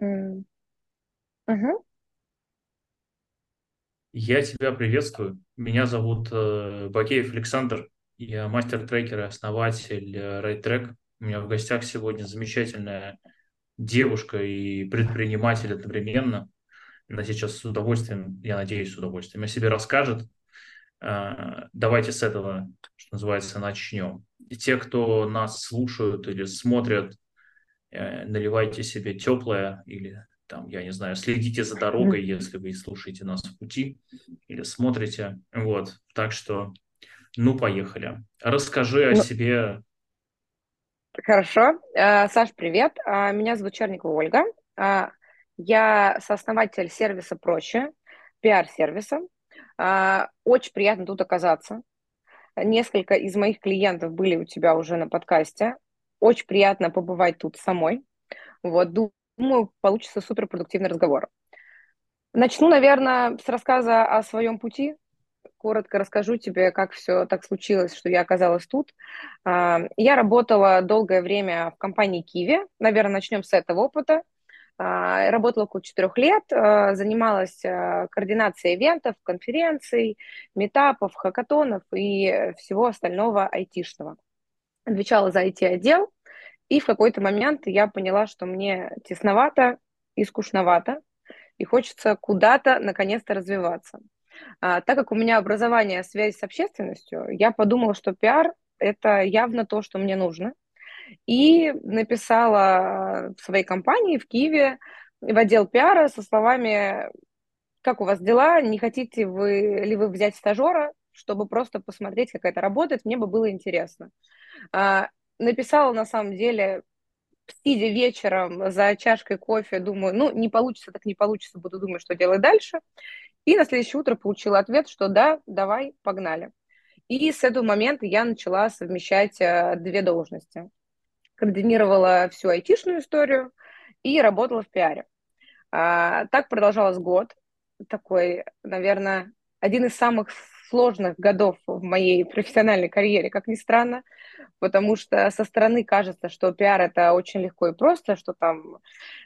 Мгм. Я тебя приветствую. Меня зовут э, Бакеев Александр. Я мастер-трекер и основатель э, RideTrack. У меня в гостях сегодня замечательная девушка и предприниматель одновременно. Она сейчас с удовольствием, я надеюсь, с удовольствием о себе расскажет. Э, Давайте с этого, что называется, начнем. И те, кто нас слушают или смотрят, наливайте себе теплое или там, я не знаю, следите за дорогой, если вы слушаете нас в пути или смотрите. Вот, так что, ну, поехали. Расскажи о Ну, себе. хорошо. Э, Саш, привет. А, Меня зовут Черникова Ольга. А, Я сооснователь сервиса «Проще», пиар-сервиса. А, Очень приятно тут оказаться. Несколько из моих клиентов были у тебя уже на подкасте. Очень приятно побывать тут самой. Вот, думаю, получится суперпродуктивный разговор. Начну, наверное, с рассказа о своем пути. Коротко расскажу тебе, как все так случилось, что я оказалась тут. А, Я работала долгое время в компании Kiwi. Наверное, начнем с этого опыта. А, Работала около четырех лет, а, занималась координацией ивентов, конференций, метапов, хакатонов и всего остального айтишного. Отвечала за IT-отдел, и в какой-то момент я поняла, что мне тесновато и скучновато, и хочется куда-то наконец-то развиваться. А, так как у меня образование связь с общественностью, я подумала, что пиар– это явно то, что мне нужно. И написала в своей компании в Киеве в отдел пиара со словами, как у вас дела, не хотите вы ли вы взять стажера, чтобы просто посмотреть, как это работает, мне бы было интересно. А, написала на самом деле сидя вечером за чашкой кофе, думаю, ну, не получится, так не получится, буду думать, что делать дальше. И на следующее утро получила ответ, что да, давай, погнали. И с этого момента я начала совмещать э, две должности. Координировала всю айтишную историю и работала в пиаре. А, так продолжалось год. Такой, наверное, один из самых сложных годов в моей профессиональной карьере, как ни странно, потому что со стороны кажется, что пиар это очень легко и просто, что там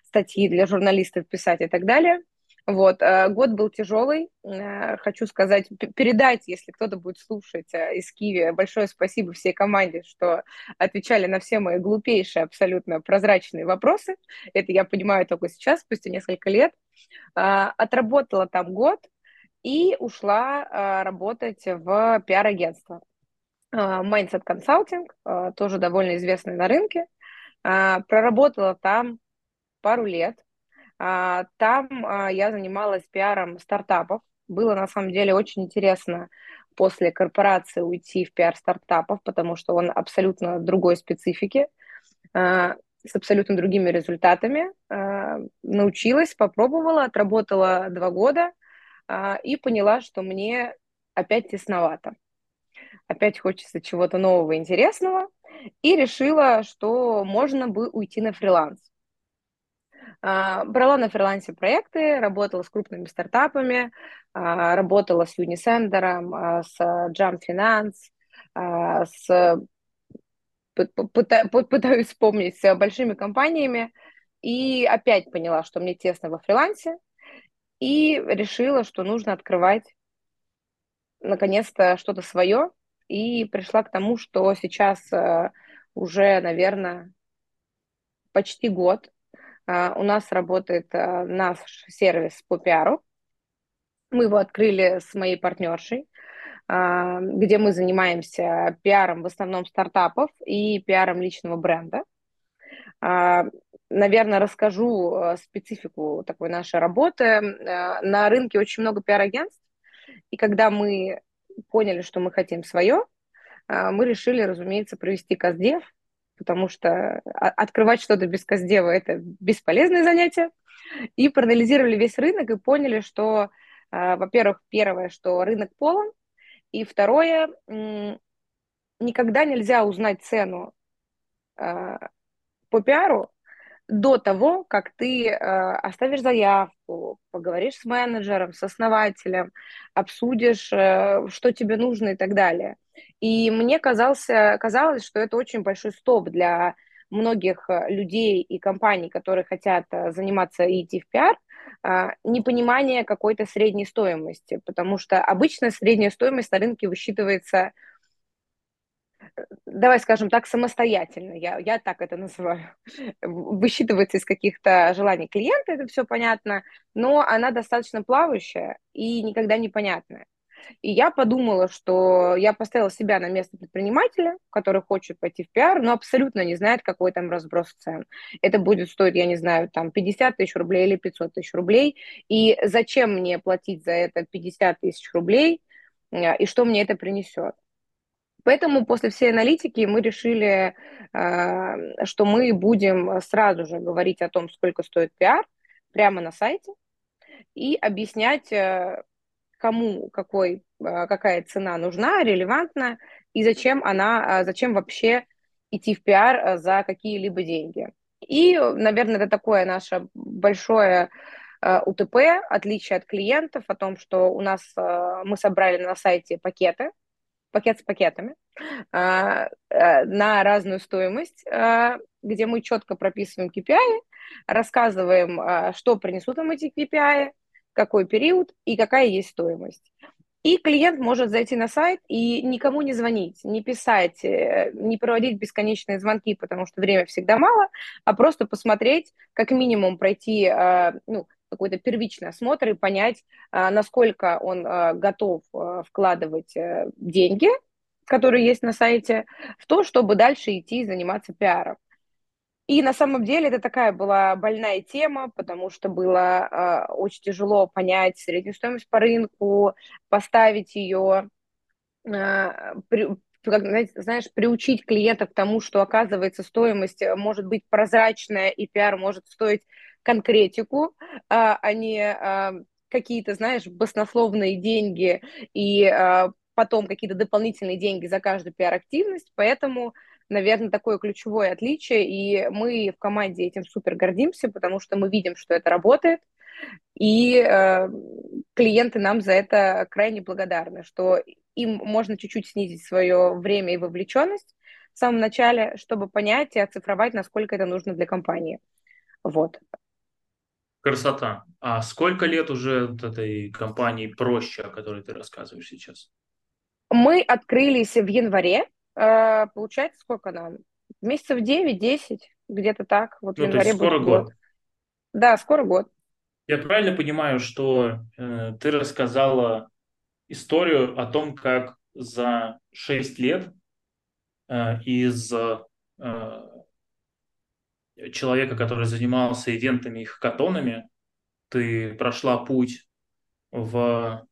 статьи для журналистов писать и так далее. Вот, э, год был тяжелый. Э, хочу сказать, передать, если кто-то будет слушать э, из Киева, большое спасибо всей команде, что отвечали на все мои глупейшие, абсолютно прозрачные вопросы. Это я понимаю только сейчас, спустя несколько лет. Отработала там год и ушла работать в пиар-агентство. Mindset Consulting, тоже довольно известный на рынке. Проработала там пару лет. Там я занималась пиаром стартапов. Было на самом деле очень интересно после корпорации уйти в пиар стартапов, потому что он абсолютно другой специфики, с абсолютно другими результатами. Научилась, попробовала, отработала два года и поняла, что мне опять тесновато опять хочется чего-то нового, интересного, и решила, что можно бы уйти на фриланс. А, брала на фрилансе проекты, работала с крупными стартапами, а, работала с Unisender, а, с Jump Finance, с пытаюсь вспомнить с большими компаниями, и опять поняла, что мне тесно во фрилансе, и решила, что нужно открывать наконец-то что-то свое, и пришла к тому, что сейчас э, уже, наверное, почти год э, у нас работает э, наш сервис по пиару. Мы его открыли с моей партнершей, где мы занимаемся пиаром в основном стартапов и пиаром личного бренда. Наверное, расскажу специфику такой нашей работы. На рынке очень много пиар-агентств, и когда мы поняли, что мы хотим свое, а, мы решили, разумеется, провести каздев, потому что открывать что-то без каздева – это бесполезное занятие. И проанализировали весь рынок и поняли, что, а, во-первых, первое, что рынок полон, и второе, никогда нельзя узнать цену а, по пиару до того, как ты э, оставишь заявку, поговоришь с менеджером, с основателем, обсудишь, э, что тебе нужно и так далее. И мне казался, казалось, что это очень большой стоп для многих э, людей и компаний, которые хотят э, заниматься и идти в пиар, а, непонимание какой-то средней стоимости, потому что обычно средняя стоимость на рынке высчитывается давай скажем так, самостоятельно, я, я так это называю, высчитывается из каких-то желаний клиента, это все понятно, но она достаточно плавающая и никогда непонятная. И я подумала, что я поставила себя на место предпринимателя, который хочет пойти в пиар, но абсолютно не знает, какой там разброс цен. Это будет стоить, я не знаю, там 50 тысяч рублей или 500 тысяч рублей. И зачем мне платить за это 50 тысяч рублей, э, и что мне это принесет? Поэтому после всей аналитики мы решили, э, что мы будем сразу же говорить о том, сколько стоит пиар, прямо на сайте, и объяснять, э, кому какой, э, какая цена нужна, релевантна, и зачем она, зачем вообще идти в пиар за какие-либо деньги. И, наверное, это такое наше большое УТП, отличие от клиентов, о том, что у нас мы собрали на сайте пакеты, пакет с пакетами а, а, на разную стоимость, а, где мы четко прописываем KPI, рассказываем, что принесут нам эти KPI, какой период и какая есть стоимость. И клиент может зайти на сайт и никому не звонить, не писать, э, не проводить бесконечные звонки, потому что время всегда мало, а просто посмотреть, как минимум пройти ну, какой-то первичный осмотр и понять, а, насколько он а, готов а, вкладывать э, деньги, которые есть на сайте, в то, чтобы дальше идти и заниматься пиаром. И на самом деле это такая была больная тема, потому что было э, очень тяжело понять среднюю стоимость по рынку, поставить ее, э, знаешь, приучить клиента к тому, что оказывается стоимость может быть прозрачная и пиар может стоить конкретику, а, а не а, какие-то, знаешь, баснословные деньги и а, потом какие-то дополнительные деньги за каждую пиар-активность, поэтому, наверное, такое ключевое отличие, и мы в команде этим супер гордимся, потому что мы видим, что это работает, и э, клиенты нам за это крайне благодарны, что им можно чуть-чуть снизить свое время и вовлеченность в самом начале, чтобы понять и оцифровать, насколько это нужно для компании. Вот. Красота. А сколько лет уже вот этой компании проще, о которой ты рассказываешь сейчас? Мы открылись в январе. Э, получается, сколько нам? Месяцев 9-10, где-то так. Вот ну, в январе скоро будет год. год. Да, скоро год. Я правильно понимаю, что э, ты рассказала историю о том, как за 6 лет э, из э, человека, который занимался ивентами и хакатонами, ты прошла путь в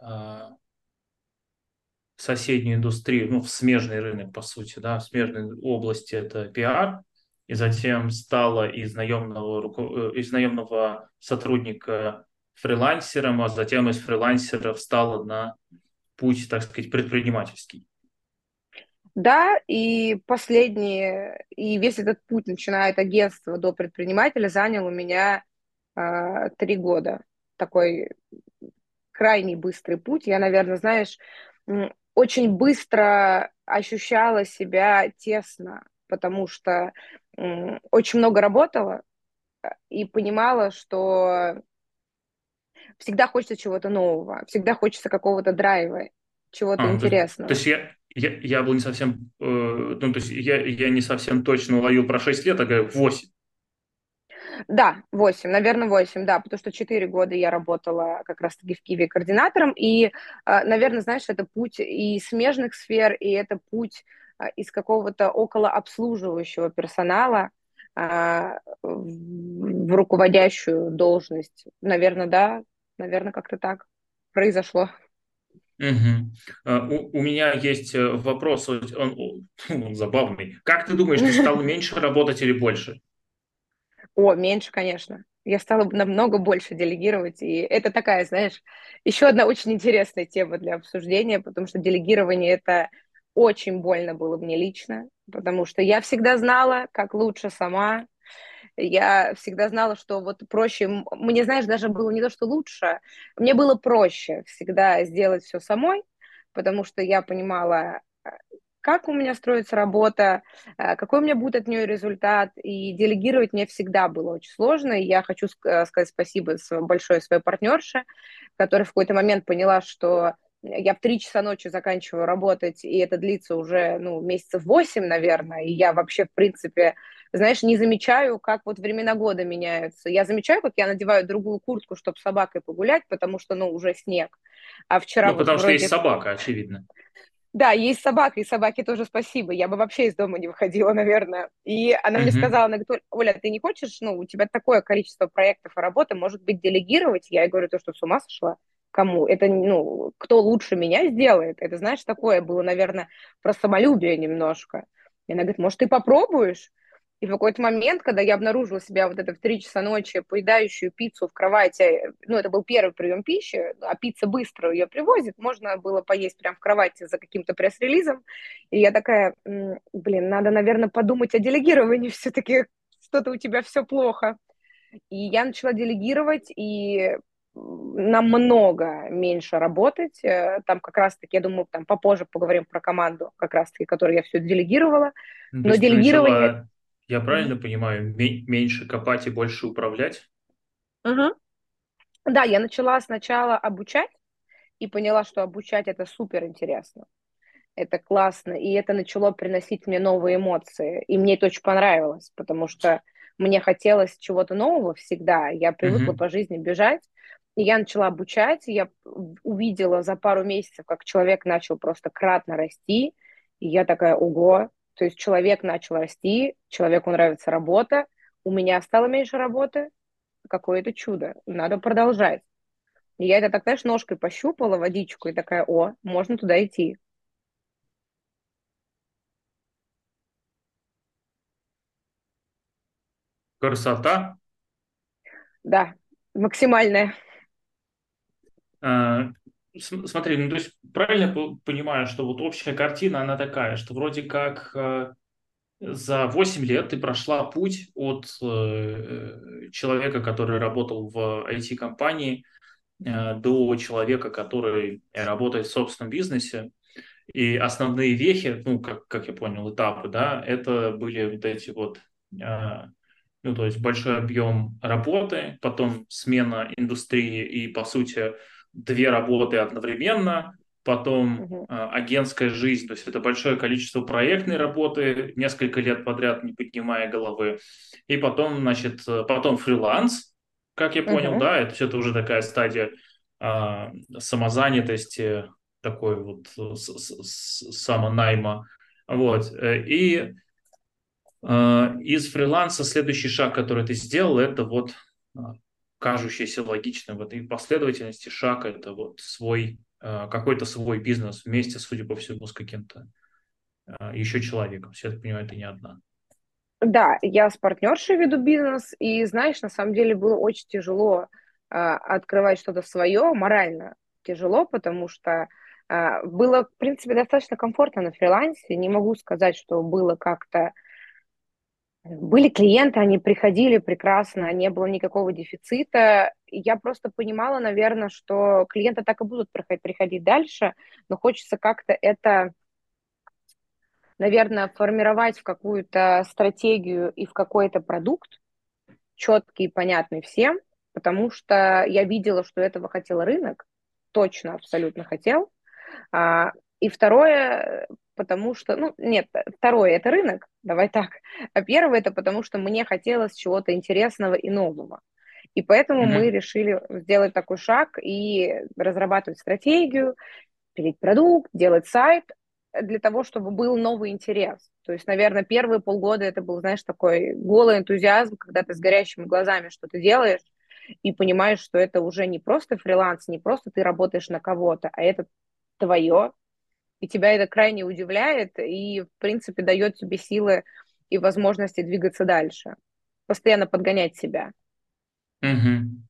э, соседнюю индустрию, ну, в смежный рынок, по сути, да, в смежной области это пиар, и затем стала из наемного, из наемного сотрудника фрилансером, а затем из фрилансера встала на путь, так сказать, предпринимательский. Да, и последние, и весь этот путь, начиная от агентства до предпринимателя, занял у меня э, три года. Такой крайний быстрый путь. Я, наверное, знаешь, очень быстро ощущала себя тесно, потому что э, очень много работала и понимала, что всегда хочется чего-то нового, всегда хочется какого-то драйва, чего-то а, интересного. То есть я, я, я был не совсем, э, ну, то есть я, я не совсем точно уловил про 6 лет, а говорю 8. Да, 8, наверное, 8, да, потому что 4 года я работала как раз-таки в Киеве координатором, и, э, наверное, знаешь, это путь и смежных сфер, и это путь э, из какого-то около обслуживающего персонала э, в руководящую должность. Наверное, да, наверное, как-то так произошло. Угу. У, у меня есть э, вопрос, он, он, он забавный. Как ты думаешь, ты стал меньше работать или больше? О, меньше, конечно. Я стала намного больше делегировать, и это такая, знаешь, еще одна очень интересная тема для обсуждения, потому что делегирование это очень больно было мне лично, потому что я всегда знала, как лучше сама, я всегда знала, что вот проще, мне, знаешь, даже было не то, что лучше, мне было проще всегда сделать все самой, потому что я понимала, как у меня строится работа, э, какой у меня будет от нее результат. И делегировать мне всегда было очень сложно. И я хочу э, сказать спасибо большое своей партнерше, которая в какой-то момент поняла, что я в три часа ночи заканчиваю работать, и это длится уже, ну, месяцев восемь, наверное, и я вообще, в принципе, знаешь, не замечаю, как вот времена года меняются. Я замечаю, как я надеваю другую куртку, чтобы с собакой погулять, потому что, ну, уже снег. А вчера... Ну, вот потому вроде... что есть собака, очевидно. Да, есть собака, и собаке тоже спасибо. Я бы вообще из дома не выходила, наверное. И она мне сказала, она говорит, Оля, ты не хочешь, ну, у тебя такое количество проектов и работы, может быть, делегировать? Я ей говорю, то, что с ума сошла? Кому? Это, ну, кто лучше меня сделает? Это, знаешь, такое было, наверное, про самолюбие немножко. И она говорит, может, ты попробуешь? И в какой-то момент, когда я обнаружила себя вот это в 3 часа ночи, поедающую пиццу в кровати, ну, это был первый прием пищи, а пицца быстро ее привозит, можно было поесть прямо в кровати за каким-то пресс-релизом. И я такая, блин, надо, наверное, подумать о делегировании все-таки, что-то у тебя все плохо. И я начала делегировать, и намного меньше работать. Э, там как раз-таки, я думаю, там попозже поговорим про команду, как раз-таки, которую я все делегировала. Ну, Но делегирование... Начала я правильно понимаю, меньше копать и больше управлять? Угу. Да, я начала сначала обучать и поняла, что обучать это супер интересно. Это классно, и это начало приносить мне новые эмоции. И мне это очень понравилось, потому что мне хотелось чего-то нового всегда. Я привыкла mm-hmm. по жизни бежать, и я начала обучать. И я увидела за пару месяцев, как человек начал просто кратно расти. И я такая, ого, то есть человек начал расти, человеку нравится работа, у меня стало меньше работы, какое-то чудо, надо продолжать. И я это так, знаешь, ножкой пощупала водичку и такая, о, можно туда идти. Красота? Да, максимальная. А, Смотри, ну то есть правильно понимаю, что вот общая картина, она такая, что вроде как э, за 8 лет ты прошла путь от э, человека, который работал в IT-компании, э, до человека, который работает в собственном бизнесе. И основные вехи, ну, как, как я понял, этапы, да, это были вот эти вот, ну, то есть большой объем работы, потом смена индустрии и, по сути, две работы одновременно, потом угу. э, агентская жизнь, то есть это большое количество проектной работы, несколько лет подряд не поднимая головы, и потом, значит, потом фриланс, как я понял, угу. да, это все это уже такая стадия э, самозанятости, такой вот с, с, самонайма, вот, э, и э, из фриланса следующий шаг, который ты сделал, это вот кажущийся логичным в этой последовательности шаг – это вот свой, э, какой-то свой бизнес вместе, судя по всему, с каким-то э, еще человеком. Я так понимаю, это не одна. Да, я с партнершей веду бизнес, и, знаешь, на самом деле было очень тяжело э, открывать что-то свое, морально тяжело, потому что было, в принципе, достаточно комфортно на фрилансе. Не могу сказать, что было как-то были клиенты, они приходили прекрасно, не было никакого дефицита. Я просто понимала, наверное, что клиенты так и будут приходить дальше, но хочется как-то это, наверное, формировать в какую-то стратегию и в какой-то продукт, четкий и понятный всем, потому что я видела, что этого хотел рынок, точно, абсолютно хотел. А, и второе, потому что, ну, нет, второе – это рынок, давай так, а первое – это потому что мне хотелось чего-то интересного и нового. И поэтому mm-hmm. мы решили сделать такой шаг и разрабатывать стратегию, пилить продукт, делать сайт для того, чтобы был новый интерес. То есть, наверное, первые полгода это был, знаешь, такой голый энтузиазм, когда ты с горящими глазами что-то делаешь и понимаешь, что это уже не просто фриланс, не просто ты работаешь на кого-то, а это твое, и тебя это крайне удивляет и, в принципе, дает тебе силы и возможности двигаться дальше, постоянно подгонять себя. Угу.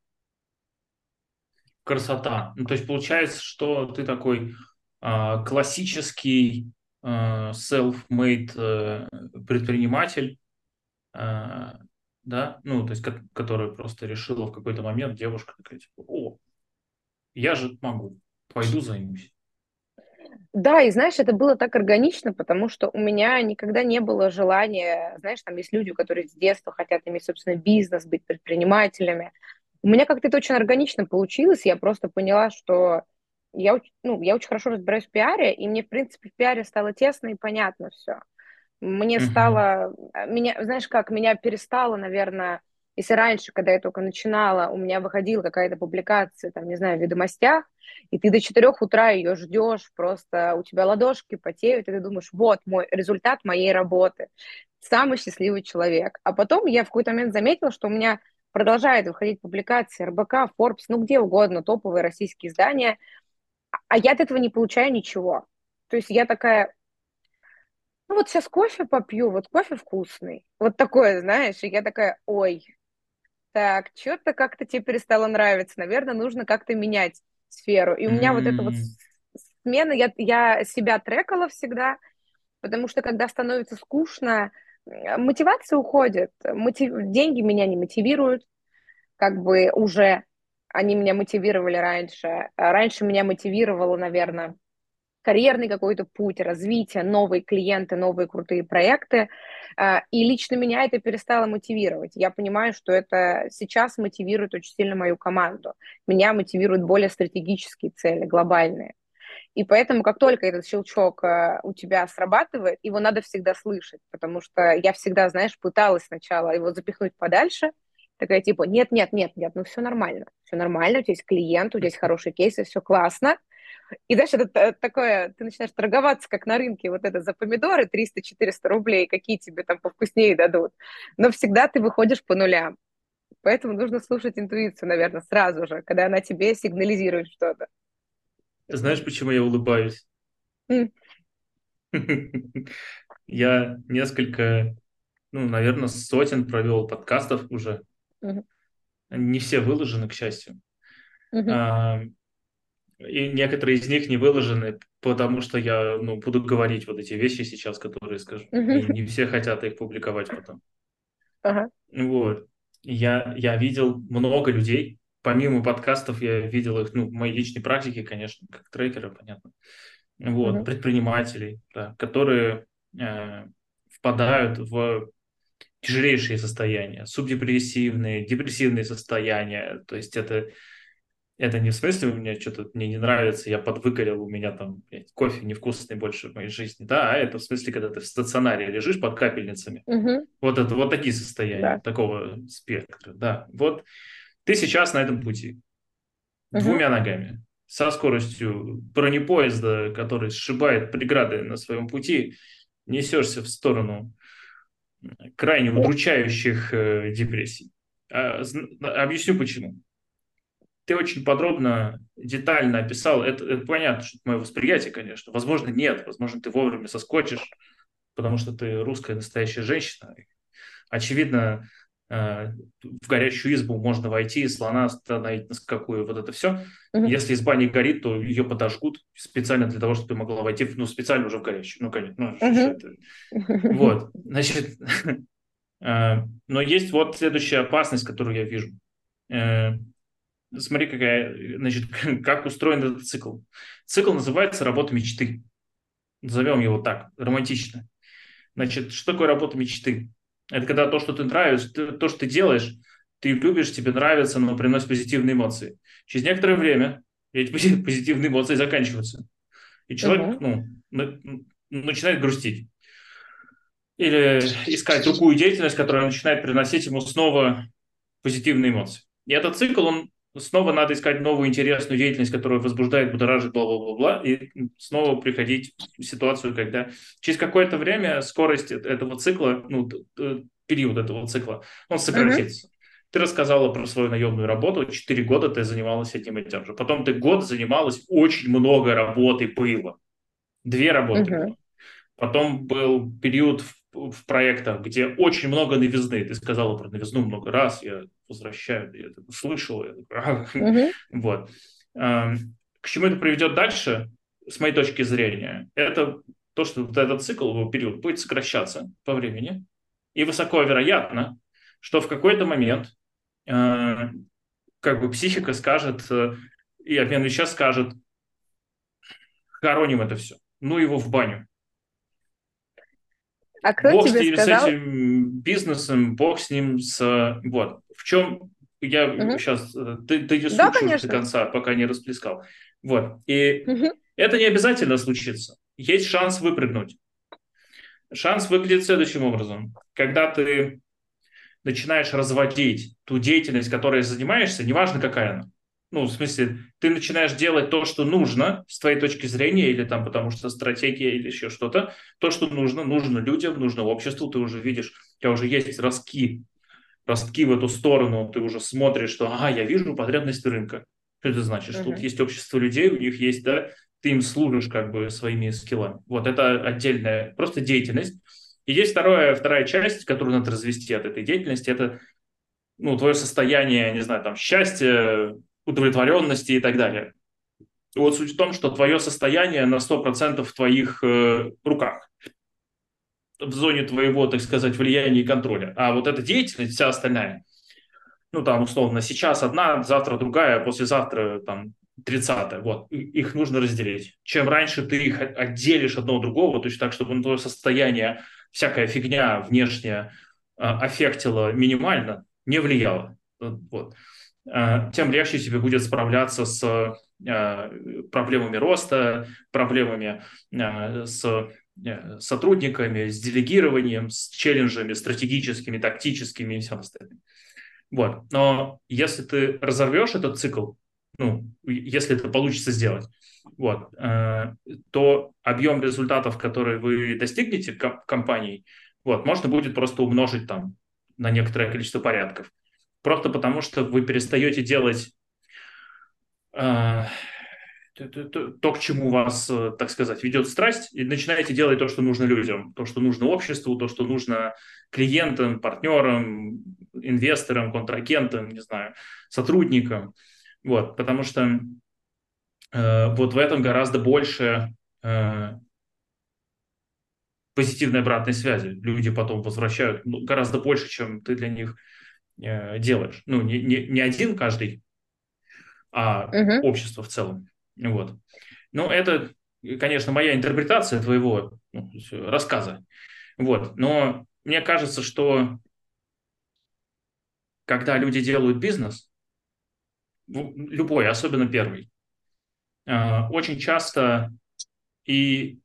Красота. Ну, то есть получается, что ты такой э, классический э, self-made э, предприниматель, э, да, ну, то есть, который просто решила в какой-то момент девушка такая, типа, о, я же могу, пойду займусь. Да, и знаешь, это было так органично, потому что у меня никогда не было желания, знаешь, там есть люди, которые с детства хотят иметь собственный бизнес, быть предпринимателями. У меня как-то это очень органично получилось, я просто поняла, что я, ну, я очень хорошо разбираюсь в пиаре, и мне, в принципе, в пиаре стало тесно и понятно все. Мне Мгм. стало, меня, знаешь как, меня перестало, наверное, если раньше, когда я только начинала, у меня выходила какая-то публикация, там, не знаю, в «Ведомостях», и ты до четырех утра ее ждешь, просто у тебя ладошки потеют, и ты думаешь, вот мой результат моей работы, самый счастливый человек. А потом я в какой-то момент заметила, что у меня продолжает выходить публикации РБК, Forbes, ну где угодно, топовые российские издания, а я от этого не получаю ничего. То есть я такая, ну вот сейчас кофе попью, вот кофе вкусный. Вот такое, знаешь, и я такая, ой, так, что-то как-то тебе перестало нравиться. Наверное, нужно как-то менять сферу. И у меня вот эта вот смена, я, я себя трекала всегда, потому что когда становится скучно, э, мотивация уходит. Мотив... Деньги меня не мотивируют, как бы уже они меня мотивировали раньше. А Раньше меня мотивировало, наверное, карьерный какой-то путь, развитие, новые клиенты, новые крутые проекты. А, И лично меня это перестало мотивировать. Я понимаю, что это сейчас мотивирует очень сильно мою команду. Меня мотивируют более стратегические цели, глобальные. И поэтому, как только этот щелчок э, у тебя срабатывает, его надо всегда слышать, потому что я всегда, знаешь, пыталась сначала его запихнуть подальше, такая типа, нет, нет, нет, нет, ну все нормально, все нормально, у тебя есть клиент, у тебя есть хорошие кейсы, все классно, и дальше это та- такое, ты начинаешь торговаться, как на рынке, вот это за помидоры 300-400 рублей, какие тебе там повкуснее дадут. Но всегда ты выходишь по нулям. Поэтому нужно слушать интуицию, наверное, сразу же, когда она тебе сигнализирует что-то. Знаешь, почему я улыбаюсь? Я несколько, ну, наверное, сотен провел подкастов уже. Не все выложены, к счастью. А, И некоторые из них не выложены, потому что я, ну, буду говорить вот эти вещи сейчас, которые скажу. И не все хотят их публиковать потом. Ага, Вот. Я, я видел много людей, помимо подкастов, я видел их, ну, в моей личной практике, конечно, как трекера, понятно. Вот, мгм, предпринимателей, да, которые э, впадают в тяжелейшие состояния, субдепрессивные, депрессивные состояния. То есть это это не в смысле, у меня что-то мне не нравится, я подвыгорел, у меня там блядь, кофе невкусный больше в моей жизни, да, а это в смысле, когда ты в стационаре лежишь под капельницами. мгм, Вот это вот такие состояния, да, такого спектра, да. Вот ты сейчас на этом пути, мгм, двумя ногами, со скоростью бронепоезда, который сшибает преграды на своем пути, несешься в сторону крайне удручающих э, депрессий. А, объясню почему ты очень подробно, детально описал. Это, это понятно, что это мое восприятие, конечно. Возможно, нет. Возможно, ты вовремя соскочишь, потому что ты русская настоящая женщина. Очевидно, э, в горящую избу можно войти, слона остановить на скаку, и вот это все. мгм, Если изба не горит, то ее подожгут специально для того, чтобы ты могла войти, ну, специально уже в горящую. Ну, конечно, ну, это? Вот, значит, э, но есть вот следующая опасность, которую я вижу. Смотри, какая, значит, как устроен этот цикл. Цикл называется «Работа мечты». Назовем его так, романтично. Значит, что такое работа мечты? Это когда то, что ты нравишься, то, что ты делаешь, ты любишь, тебе нравится, но приносит позитивные эмоции. Через некоторое время эти позитивные эмоции заканчиваются. И человек, Мгм, ну, начинает грустить. Или искать другую деятельность, которая начинает приносить ему снова позитивные эмоции. И этот цикл, он снова надо искать новую интересную деятельность, которая возбуждает, будоражит, бла-бла-бла, и снова приходить в ситуацию, когда через какое-то время скорость этого цикла, ну, период этого цикла, он сократится. Ты рассказала про свою наемную работу, четыре года ты занималась этим и тем же. Потом ты год занималась, очень много работы было. Две работы было. Потом был период в, в проектах, где очень много новизны. Ты сказала про новизну много раз, я возвращаю, я это слышал. Я такой, мгм, вот. Эм, К чему это приведет дальше, с моей точки зрения, это то, что вот этот цикл, его период будет сокращаться по времени, и высоко вероятно, что в какой-то момент э, как бы психика скажет, э, и обмен сейчас скажет, хороним это все. Ну его в баню. А кто бог тебе с, сказал? с этим бизнесом, бог с ним, с... Вот. В чем я угу. сейчас... Э, ты, ты не да, до конца, пока не расплескал. Вот. И угу. это не обязательно случится. Есть шанс выпрыгнуть. Шанс выглядит следующим образом. Когда ты начинаешь разводить ту деятельность, которой занимаешься, неважно какая она, ну, в смысле, ты начинаешь делать то, что нужно с твоей точки зрения, или там потому что стратегия, или еще что-то, то, что нужно, нужно людям, нужно обществу, ты уже видишь, у тебя уже есть ростки, ростки в эту сторону, ты уже смотришь, что, ага, я вижу потребности рынка. Что это значит? Что uh-huh. тут есть общество людей, у них есть, да, ты им служишь как бы своими скиллами. Вот это отдельная просто деятельность. И есть вторая, вторая часть, которую надо развести от этой деятельности, это ну, твое состояние, не знаю, там, счастья, удовлетворенности и так далее. Вот суть в том, что твое состояние на 100% в твоих э, руках, в зоне твоего, так сказать, влияния и контроля. А вот эта деятельность, вся остальная, ну там условно, сейчас одна, завтра другая, послезавтра там 30 вот, их нужно разделить. Чем раньше ты их отделишь одно от другого, точно так, чтобы на твое состояние всякая фигня внешняя э, аффектила минимально, не влияла. Вот. Э, тем легче тебе будет справляться с э, проблемами роста, проблемами э, с сотрудниками, с делегированием, с челленджами стратегическими, тактическими и всем остальным. Вот. Но если ты разорвешь этот цикл, ну, если это получится сделать, вот, то объем результатов, которые вы достигнете в компании, вот, можно будет просто умножить там на некоторое количество порядков. Просто потому, что вы перестаете делать э, то, то, то, к чему вас, э, так сказать, ведет страсть, и начинаете делать то, что нужно людям, то, что нужно обществу, то, что нужно клиентам, партнерам, инвесторам, контрагентам, не знаю, сотрудникам. Вот, потому что э, вот в этом гораздо больше э, позитивной обратной связи. Люди потом возвращают ну, гораздо больше, чем ты для них Э, делаешь. Ну, не, не, не один каждый, а угу. общество в целом. Вот. Ну, это, конечно, моя интерпретация твоего ну, рассказа. Вот. Но мне кажется, что когда люди делают бизнес, любой, особенно первый, э, очень часто и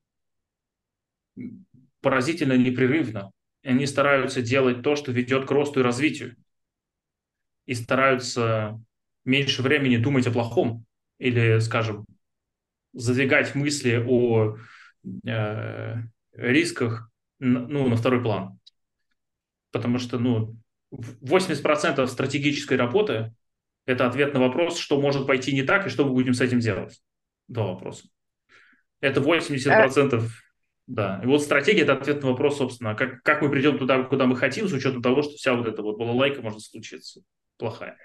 поразительно непрерывно они стараются делать то, что ведет к росту и развитию и стараются меньше времени думать о плохом или, скажем, задвигать мысли о э, рисках ну, на второй план. Потому что ну, 80% стратегической работы – это ответ на вопрос, что может пойти не так и что мы будем с этим делать. Два вопроса. Это 80%. Да, и вот стратегия – это ответ на вопрос, собственно, как, как мы придем туда, куда мы хотим, с учетом того, что вся вот эта вот балалайка может случиться плохая.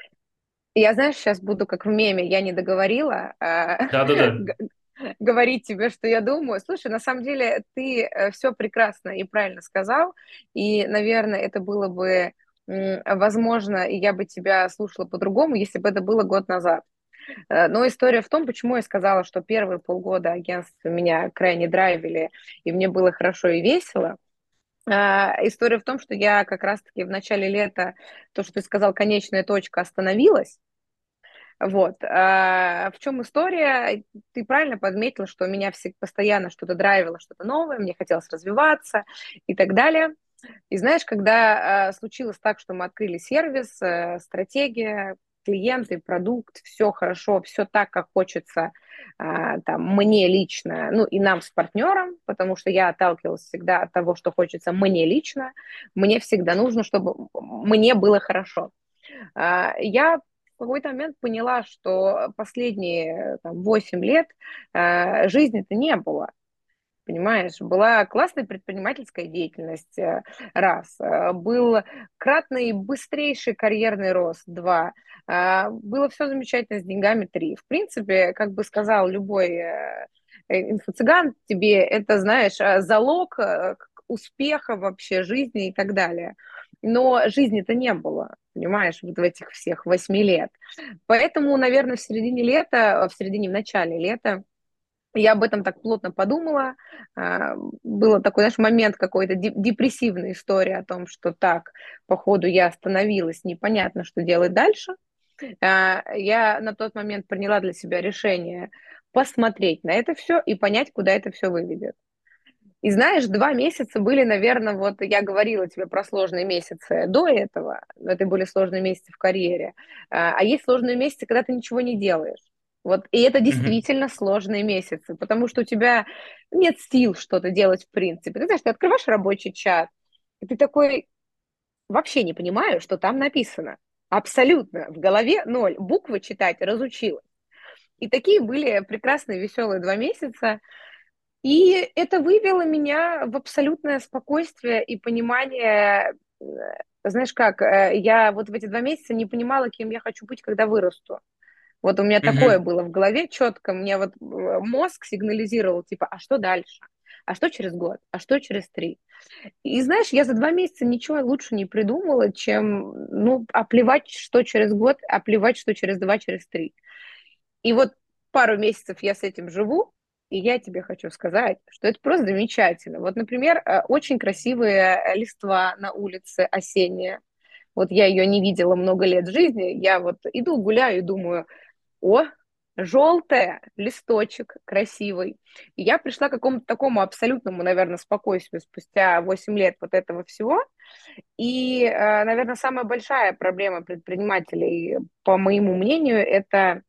Я, знаешь, сейчас буду как в меме, я не договорила. А, Да-да-да. говорить тебе, что я думаю. Слушай, на самом деле ты э, все прекрасно и правильно сказал, и, наверное, это было бы возможно, и я бы тебя слушала по-другому, если бы это было год назад. Э, но история в том, почему я сказала, что первые полгода агентства меня крайне драйвили, и мне было хорошо и весело – история в том, что я как раз-таки в начале лета, то, что ты сказал, конечная точка остановилась. Вот. А, в чем история? Ты правильно подметила, что меня все, постоянно что-то драйвило, что-то новое, мне хотелось развиваться и так далее. И знаешь, когда а, случилось так, что мы открыли сервис, э, стратегия, клиенты, продукт, все хорошо, все так, как хочется а, там, мне лично, ну и нам с партнером, потому что я отталкивалась всегда от того, что хочется мне лично, мне всегда нужно, чтобы мне было хорошо. А, я в какой-то момент поняла, что последние там, 8 лет а, жизни-то не было понимаешь? Была классная предпринимательская деятельность, э, раз. Э, был кратный быстрейший карьерный рост, два. Э, было все замечательно с деньгами, три. В принципе, как бы сказал любой инфо-цыган тебе, это, знаешь, залог успеха вообще жизни и так далее. Но жизни-то не было, понимаешь, вот в этих всех восьми лет. Поэтому, наверное, в середине лета, в середине, в начале лета Я об этом так плотно подумала. А, было такой, знаешь, момент какой-то депрессивной истории о том, что так, походу, я остановилась, непонятно, что делать дальше. А, я на тот момент приняла для себя решение посмотреть на это все и понять, куда это все выведет. И знаешь, два месяца были, наверное, вот я говорила тебе про сложные месяцы до этого, но это были сложные месяцы в карьере. А, а есть сложные месяцы, когда ты ничего не делаешь. Вот, и это действительно mm-hmm. сложные месяцы, потому что у тебя нет сил что-то делать в принципе. Ты знаешь, ты открываешь рабочий чат, и ты такой вообще не понимаю, что там написано. Абсолютно. В голове ноль. Буквы читать разучилась. И такие были прекрасные, веселые два месяца. И это вывело меня в абсолютное спокойствие и понимание, э, знаешь как, э, я вот в эти два месяца не понимала, кем я хочу быть, когда вырасту. Вот у меня mm-hmm. такое было в голове четко, мне вот э, мозг сигнализировал, типа, а что дальше? А что через год? А что через три? И знаешь, я за два месяца ничего лучше не придумала, чем, ну, оплевать, что через год, оплевать, что через два, через три. И вот пару месяцев я с этим живу, и я тебе хочу сказать, что это просто замечательно. Вот, например, э, очень красивые э, листва на улице осенние. Вот я ее не видела много лет в жизни. Я вот иду, гуляю и думаю, о, желтая, листочек красивый. И я пришла к какому-то такому абсолютному, наверное, спокойствию спустя 8 лет вот этого всего. И, э, наверное, самая большая проблема предпринимателей, по моему мнению, это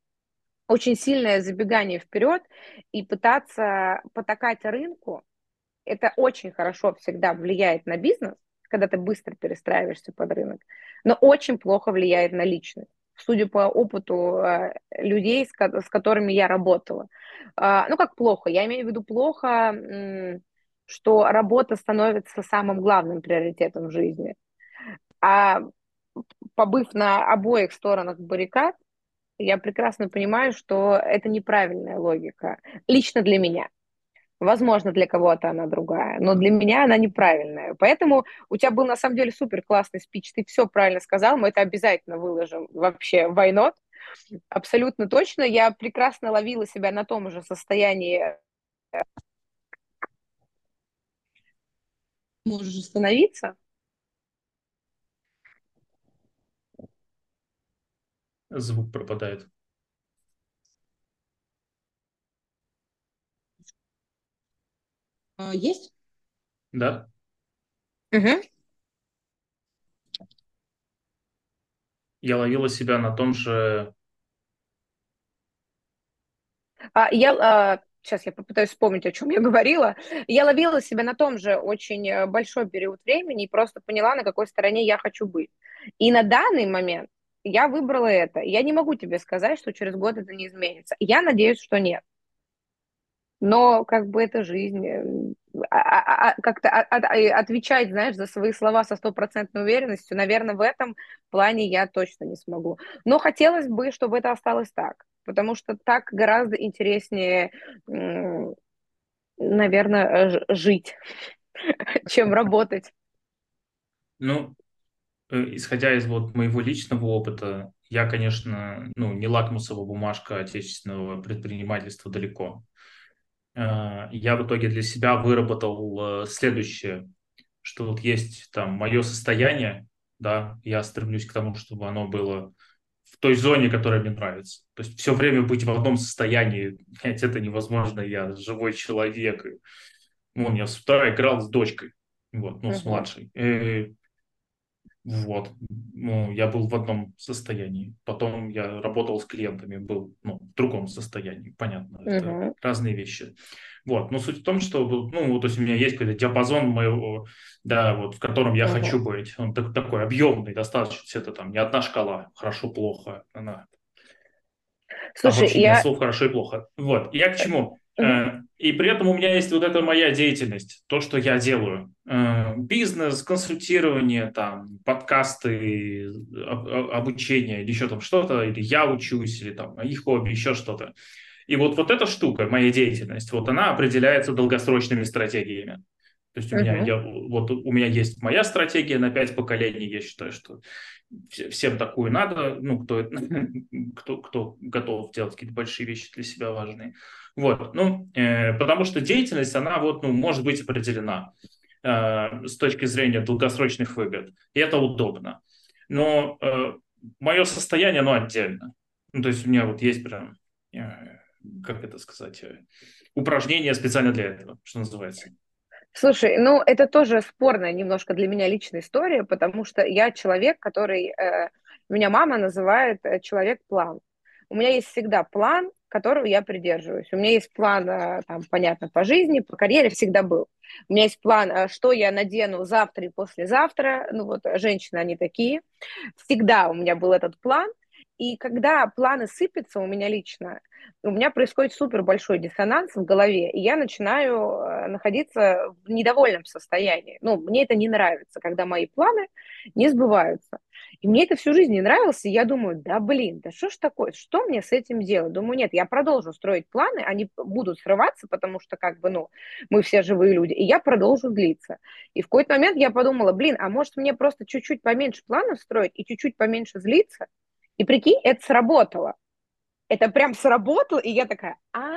очень сильное забегание вперед и пытаться потакать рынку, это очень хорошо всегда влияет на бизнес, когда ты быстро перестраиваешься под рынок, но очень плохо влияет на личность судя по опыту э, людей, с, которыми я работала. Э, ну, как плохо? Я имею в виду плохо, что работа становится самым главным приоритетом в жизни. А побыв на обоих сторонах баррикад, я прекрасно понимаю, что это неправильная логика. Лично для меня. Возможно, для кого-то она другая, но для меня она неправильная. Поэтому у тебя был на самом деле супер классный спич. Ты все правильно сказал, мы это обязательно выложим вообще в Вайнот. Абсолютно точно. Я прекрасно ловила себя на том же состоянии. Можешь остановиться? Звук пропадает. Есть? Да. Угу. Я ловила себя на том же... А, я, а, сейчас я попытаюсь вспомнить, о чем я говорила. Я ловила себя на том же очень э, большой период времени и просто поняла, на какой стороне я хочу быть. И на данный момент я выбрала это. Я не могу тебе сказать, что через год это не изменится. Я надеюсь, что нет. Но как бы это жизнь. Э, а, а, а, как-то отвечать, знаешь, за свои слова со стопроцентной уверенностью, наверное, в этом плане я точно не смогу. Но хотелось бы, чтобы это осталось так, потому что так гораздо интереснее, наверное, жить, чем работать. Ну, Э, исходя из вот моего личного опыта, я, конечно, ну, не лакмусовая бумажка отечественного предпринимательства далеко. Э, я в итоге для себя выработал э, следующее, что вот есть там мое состояние, да, я стремлюсь к тому, чтобы оно было в той зоне, которая мне нравится. То есть все время быть в одном состоянии, это невозможно, я живой человек. Вон, я с утра играл с дочкой, вот, ну, uh-huh. с младшей. Вот. Ну, я был в одном состоянии. Потом я работал с клиентами, был ну, в другом состоянии. Понятно, это uh-huh. разные вещи. Вот. Но суть в том, что ну, то есть у меня есть какой-то диапазон моего, да, вот, в котором я uh-huh. хочу быть. Он так, такой объемный, достаточно. Это там не одна шкала, хорошо, плохо. Она Слушай, я... слов хорошо и плохо. Вот. Я к чему? Э, и при этом у меня есть вот эта моя деятельность, то, что я делаю. Э, бизнес, консультирование, там, подкасты, обучение или еще там что-то, или я учусь, или там мои хобби, еще что-то. И вот, вот эта штука, моя деятельность, вот она определяется долгосрочными стратегиями. То есть у меня, я, вот у меня есть моя стратегия на пять поколений, я считаю, что всем такую надо, ну, кто, кто, кто готов делать какие-то большие вещи для себя важные. Вот, ну, э, потому что деятельность, она вот, ну, может быть определена э, с точки зрения долгосрочных выгод, и это удобно. Но э, мое состояние, оно отдельно. Ну, то есть у меня вот есть прям, э, как это сказать, э, упражнение специально для этого, что называется. Слушай, ну это тоже спорная немножко для меня личная история, потому что я человек, который... Э, меня мама называет э, человек-план. У меня есть всегда план, которого я придерживаюсь. У меня есть план, э, там, понятно, по жизни, по карьере всегда был. У меня есть план, э, что я надену завтра и послезавтра. Ну вот женщины, они такие. Всегда у меня был этот план. И когда планы сыпятся у меня лично, у меня происходит супер большой диссонанс в голове, и я начинаю э, находиться в недовольном состоянии. Ну, мне это не нравится, когда мои планы не сбываются. И мне это всю жизнь не нравилось, и я думаю, да блин, да что ж такое, что мне с этим делать? Думаю, нет, я продолжу строить планы, они будут срываться, потому что как бы, ну, мы все живые люди, и я продолжу длиться. И в какой-то момент я подумала, блин, а может мне просто чуть-чуть поменьше планов строить и чуть-чуть поменьше злиться? И прикинь, это сработало. Это прям сработало, и я такая, а,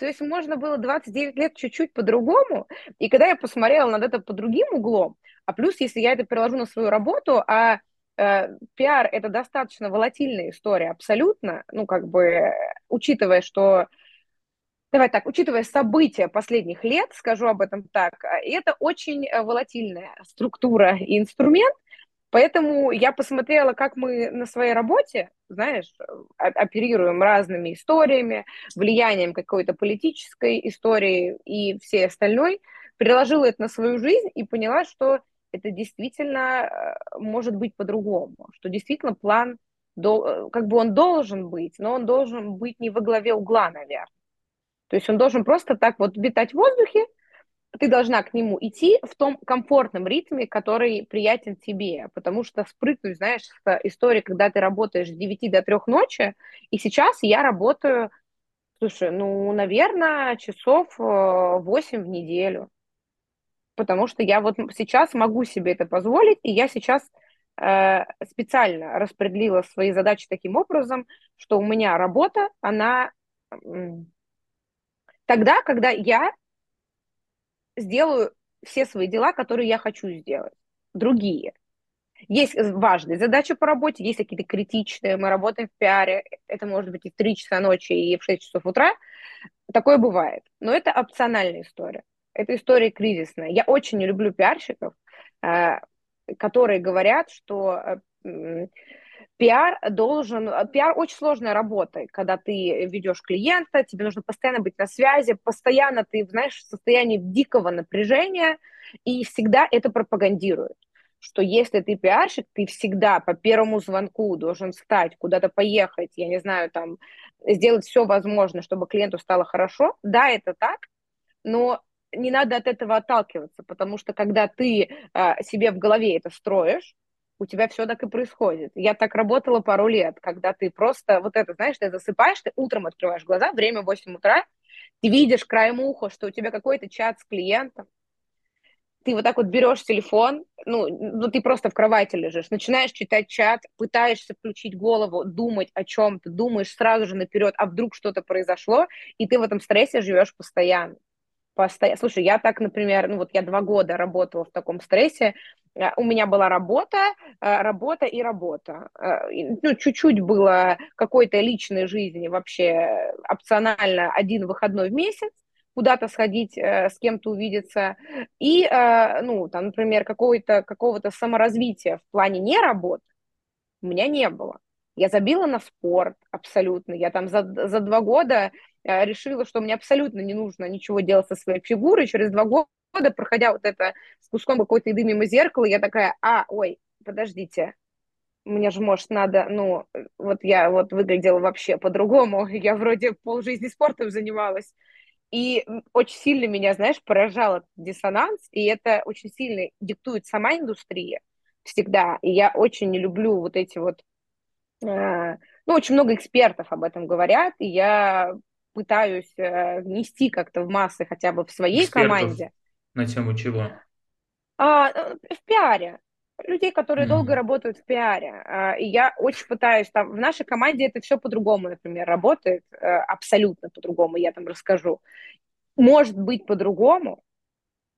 то есть можно было 29 лет чуть-чуть по-другому. И когда я посмотрела на это по другим углом, а плюс, если я это переложу на свою работу, а э, пиар – это достаточно волатильная история, абсолютно, ну, как бы, учитывая, что Давай так, учитывая события последних лет, скажу об этом так, это очень э, волатильная структура и инструмент, Поэтому я посмотрела, как мы на своей работе, знаешь, оперируем разными историями, влиянием какой-то политической истории и всей остальной, приложила это на свою жизнь и поняла, что это действительно э, может быть по-другому, что действительно план, э, как бы он должен быть, но он должен быть не во главе угла, наверное. То есть он должен просто так вот витать в воздухе, ты должна к нему идти в том комфортном ритме, который приятен тебе, потому что спрыгнуть, знаешь, с истории, когда ты работаешь с 9 до 3 ночи, и сейчас я работаю, слушай, ну, наверное, часов 8 э, в неделю, потому что я вот сейчас могу себе это позволить, и я сейчас э, специально распределила свои задачи таким образом, что у меня работа, она тогда, когда я сделаю все свои дела, которые я хочу сделать. Другие. Есть важные задачи по работе, есть какие-то критичные. Мы работаем в пиаре, это может быть и в 3 часа ночи, и в 6 часов утра. Такое бывает. Но это опциональная история. Это история кризисная. Я очень не люблю пиарщиков, э, которые говорят, что э, пиар должен... Пиар очень сложная работа, когда ты ведешь клиента, тебе нужно постоянно быть на связи, постоянно ты, знаешь, в состоянии дикого напряжения, и всегда это пропагандируют что если ты пиарщик, ты всегда по первому звонку должен встать, куда-то поехать, я не знаю, там, сделать все возможное, чтобы клиенту стало хорошо. Да, это так, но не надо от этого отталкиваться, потому что когда ты э, себе в голове это строишь, у тебя все так и происходит. Я так работала пару лет, когда ты просто, вот это, знаешь, ты засыпаешь, ты утром открываешь глаза, время 8 утра, ты видишь краем уха, что у тебя какой-то чат с клиентом, ты вот так вот берешь телефон, ну, ну, ты просто в кровати лежишь, начинаешь читать чат, пытаешься включить голову, думать о чем-то, думаешь сразу же наперед, а вдруг что-то произошло, и ты в этом стрессе живешь постоянно постоянно. Слушай, я так, например, ну вот я два года работала в таком стрессе, э, у меня была работа, э, работа и работа. Э, ну, чуть-чуть было какой-то личной жизни вообще опционально один выходной в месяц, куда-то сходить, с кем-то увидеться, и, ну, там, например, какого-то какого саморазвития в плане не работы у меня не было. Я забила на спорт абсолютно. Я там за, за два года Э, решила, что мне абсолютно не нужно ничего делать со своей фигурой. Через два года, проходя вот это с куском какой-то еды мимо зеркала, я такая, а, ой, подождите, мне же, может, надо, ну, вот я вот выглядела вообще по-другому, я вроде полжизни спортом занималась, и очень сильно меня, знаешь, поражал диссонанс, и это очень сильно диктует сама индустрия всегда, и я очень не люблю вот эти вот, э, ну, очень много экспертов об этом говорят, и я пытаюсь э, внести как-то в массы хотя бы в своей экспертов. команде. На тему чего? А, э, в пиаре. Людей, которые долго Мгм. работают в пиаре. А, и я очень пытаюсь, там, в нашей команде это все по-другому, например, работает, э, абсолютно по-другому, я там расскажу. Может быть по-другому,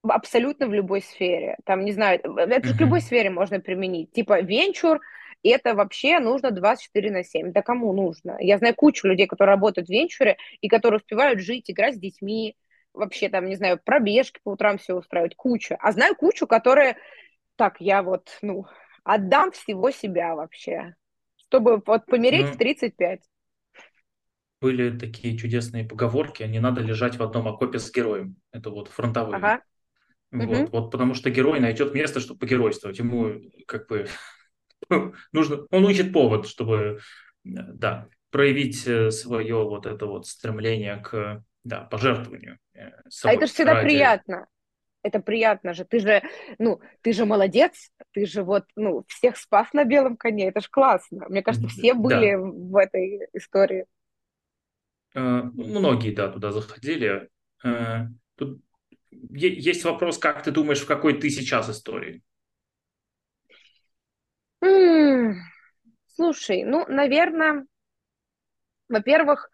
абсолютно в любой сфере. Там, не знаю, это же к любой сфере можно применить. Типа венчур, это вообще нужно 24 на 7. Да кому нужно? Я знаю кучу людей, которые работают в венчуре и которые успевают жить, играть с детьми, вообще там, не знаю, пробежки по утрам все устраивать, куча. А знаю кучу, которые, так, я вот, ну, отдам всего себя вообще, чтобы вот помереть в Ну, 35. были такие чудесные поговорки, не надо лежать в одном окопе с героем. Это вот фронтовые. Ага. Вот, Угу. вот потому что герой найдет место, чтобы погеройствовать. Ему как бы нужно, он ищет повод, чтобы, э, да, проявить свое вот это вот стремление к, да, пожертвованию э, А это же собой всегда ради, приятно. это приятно же. Ты же, ну, ты же молодец, ты же вот, ну, всех спас на белом коне, это же классно. Мне кажется, все были да, в этой истории. э, многие, да, туда заходили. Э, Тут есть вопрос, как ты думаешь, в какой ты сейчас истории? Слушай, ну, наверное, во-первых,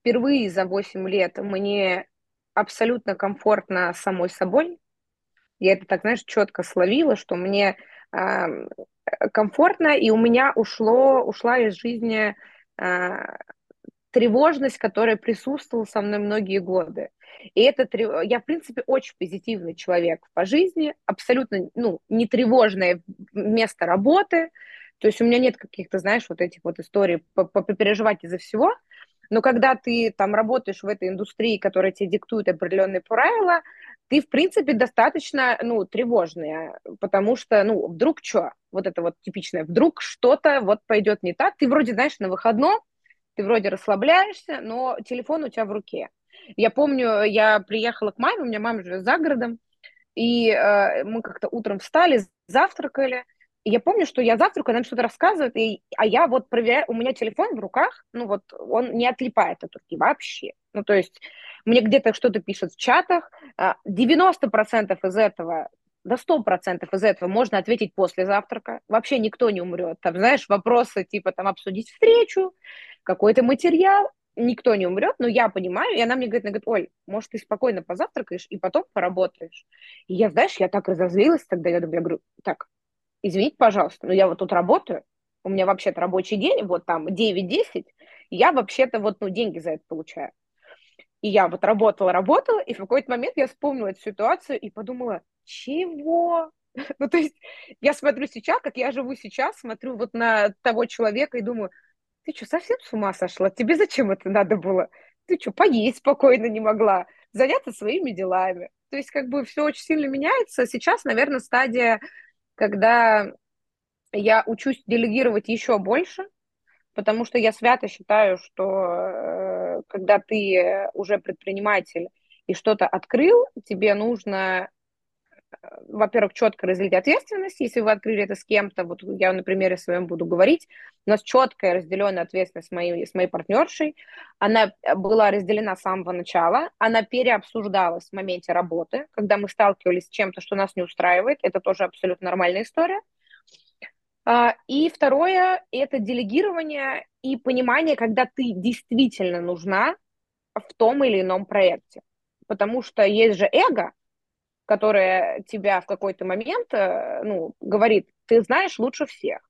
впервые за 8 лет мне абсолютно комфортно самой собой. Я это так, знаешь, четко словила, что мне ам, комфортно, и у меня ушло, ушла из жизни а, тревожность, которая присутствовала со мной многие годы. И это я, в принципе, очень позитивный человек по жизни, абсолютно ну, не тревожное место работы. То есть у меня нет каких-то, знаешь, вот этих вот историй попереживать из-за всего. Но когда ты там работаешь в этой индустрии, которая тебе диктует определенные правила, ты, в принципе, достаточно, ну, тревожная, потому что, ну, вдруг что, вот это вот типичное, вдруг что-то вот пойдет не так, ты вроде, знаешь, на выходном, ты вроде расслабляешься, но телефон у тебя в руке. Я помню, я приехала к маме, у меня мама живет за городом, и э, мы как-то утром встали, завтракали, и я помню, что я завтракаю, она что-то рассказывает, и, а я вот проверяю, у меня телефон в руках, ну вот он не отлипает от руки вообще. Ну то есть мне где-то что-то пишет в чатах, 90% а, из этого до 100% из этого можно ответить после завтрака. Вообще никто не умрет. Там, знаешь, вопросы типа там обсудить встречу, какой-то материал, никто не умрет, но я понимаю, и она мне говорит, она говорит, Оль, может, ты спокойно позавтракаешь и потом поработаешь. И я, знаешь, я так разозлилась тогда, я думаю, я говорю, так, извините, пожалуйста, но я вот тут работаю, у меня вообще-то рабочий день, вот там 9-10, я вообще-то вот, ну, деньги за это получаю. И я вот работала, работала, и в какой-то момент я вспомнила эту ситуацию и подумала, чего? Ну, то есть я смотрю сейчас, как я живу сейчас, смотрю вот на того человека и думаю, ты что, совсем с ума сошла? Тебе зачем это надо было? Ты что, поесть спокойно не могла? Заняться своими делами? То есть как бы все очень сильно меняется. Сейчас, наверное, стадия, когда я учусь делегировать еще больше, потому что я свято считаю, что э, когда ты уже предприниматель и что-то открыл, тебе нужно во-первых, четко разделить ответственность, если вы открыли это с кем-то, вот я на примере своем буду говорить, у нас четкая разделенная ответственность с моей, с моей партнершей, она была разделена с самого начала, она переобсуждалась в моменте работы, когда мы сталкивались с чем-то, что нас не устраивает, это тоже абсолютно нормальная история. А, и второе – это делегирование и понимание, когда ты действительно нужна в том или ином проекте. Потому что есть же эго, которая тебя в какой-то момент, э, ну, говорит, ты знаешь лучше всех,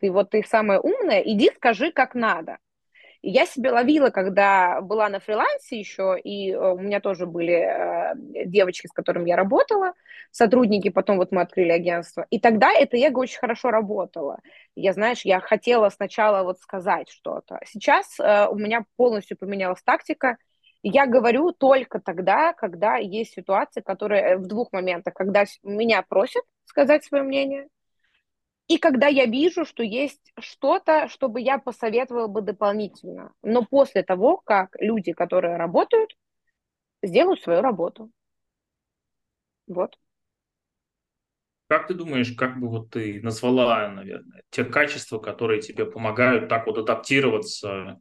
ты вот ты самая умная, иди скажи, как надо. Я себе ловила, когда была на фрилансе еще, и э, у меня тоже были э, девочки, с которыми я работала, сотрудники, потом вот мы открыли агентство, и тогда это эго очень хорошо работало. Я, знаешь, я хотела сначала вот сказать что-то. Сейчас у меня полностью поменялась тактика, я говорю только тогда, когда есть ситуации, которые э, в двух моментах, когда меня просят сказать свое мнение, и когда я вижу, что есть что-то, чтобы я посоветовала бы дополнительно. Но после того, как люди, которые работают, сделают свою работу. Вот. Как ты думаешь, как бы вот ты назвала, наверное, те качества, которые тебе помогают так вот адаптироваться,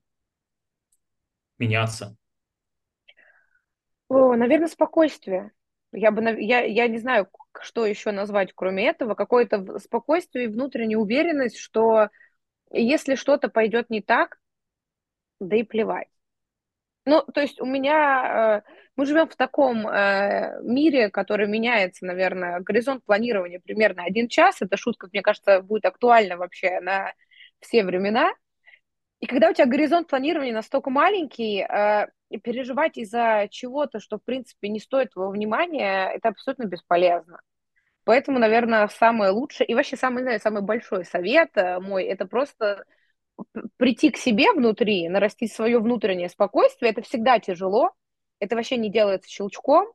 меняться? О, наверное, спокойствие. Я бы, я, я не знаю, что еще назвать, кроме этого, какое-то спокойствие и внутренняя уверенность, что если что-то пойдет не так, да и плевать. Ну, то есть у меня, э, мы живем в таком э, мире, который меняется, наверное, горизонт планирования примерно один час. Эта шутка, мне кажется, будет актуальна вообще на все времена. И когда у тебя горизонт планирования настолько маленький, э, переживать из-за чего-то, что, в принципе, не стоит твоего внимания, это абсолютно бесполезно. Поэтому, наверное, самое лучшее и вообще самый, знаю, самый большой совет мой, это просто прийти к себе внутри, нарастить свое внутреннее спокойствие, это всегда тяжело, это вообще не делается щелчком,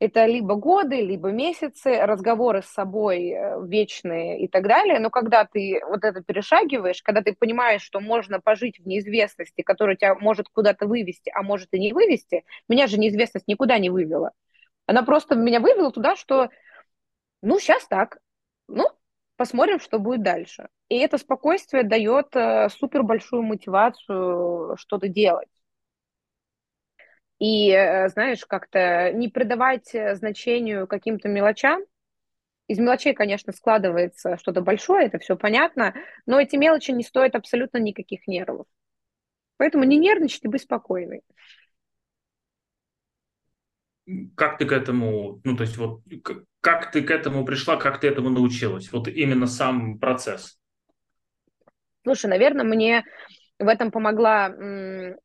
это либо годы, либо месяцы, разговоры с собой э, вечные и так далее. Но когда ты вот это перешагиваешь, когда ты понимаешь, что можно пожить в неизвестности, которая тебя может куда-то вывести, а может и не вывести, меня же неизвестность никуда не вывела. Она просто меня вывела туда, что ну, сейчас так. Ну, посмотрим, что будет дальше. И это спокойствие дает э, супер большую мотивацию что-то делать. И, э, знаешь, как-то не придавать э, значению каким-то мелочам. Из мелочей, конечно, складывается что-то большое, это все понятно, но эти мелочи не стоят абсолютно никаких нервов. Поэтому не нервничать и быть спокойной. Как ты к этому, ну, то есть вот как ты к этому пришла, как ты этому научилась? Вот именно сам процесс. Слушай, наверное, мне в этом помогла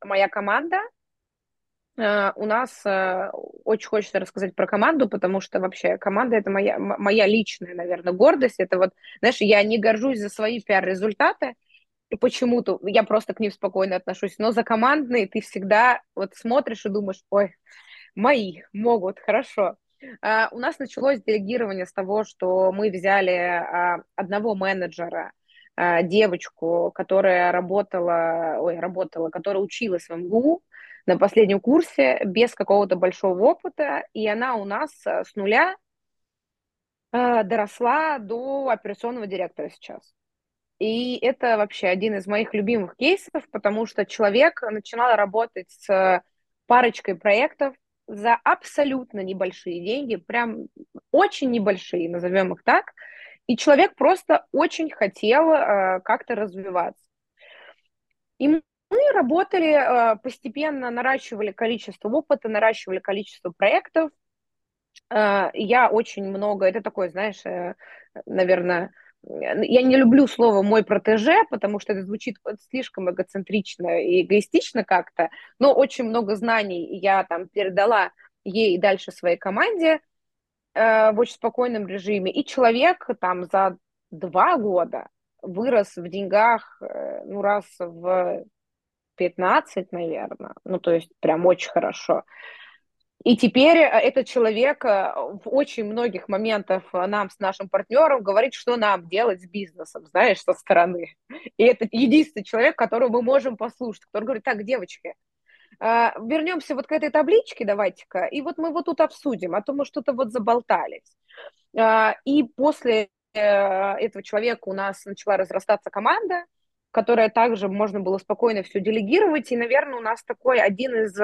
моя команда. Э, у нас э, очень хочется рассказать про команду, потому что вообще команда это моя, моя личная, наверное, гордость. Это вот, знаешь, я не горжусь за свои пиар-результаты, почему-то я просто к ним спокойно отношусь, но за командные ты всегда вот смотришь и думаешь, ой, мои могут, хорошо. Uh, у нас началось делегирование с того, что мы взяли uh, одного менеджера, девочку, которая работала, ой, работала, которая училась в МГУ на последнем курсе без какого-то большого опыта, и она у нас с нуля доросла до операционного директора сейчас. И это вообще один из моих любимых кейсов, потому что человек начинал работать с парочкой проектов, за абсолютно небольшие деньги, прям очень небольшие, назовем их так, и человек просто очень хотел э, как-то развиваться. И мы работали, э, постепенно наращивали количество опыта, наращивали количество проектов. Э, я очень много, это такой, знаешь, э, наверное, я не люблю слово «мой протеже», потому что это звучит слишком эгоцентрично и эгоистично как-то, но очень много знаний я там передала ей и дальше своей команде в очень спокойном режиме. И человек там за два года вырос в деньгах, ну, раз в 15, наверное. Ну, то есть прям очень хорошо. И теперь э, этот человек э, в очень многих моментах э, нам с нашим партнером говорит, что нам делать с бизнесом, знаешь, со стороны. И это единственный человек, которого мы можем послушать, который говорит, так, девочки, вернемся вот к этой табличке, давайте-ка, и вот мы вот тут обсудим, а то мы что-то вот заболтались. И после этого человека у нас начала разрастаться команда, которая также можно было спокойно все делегировать, и, наверное, у нас такой один из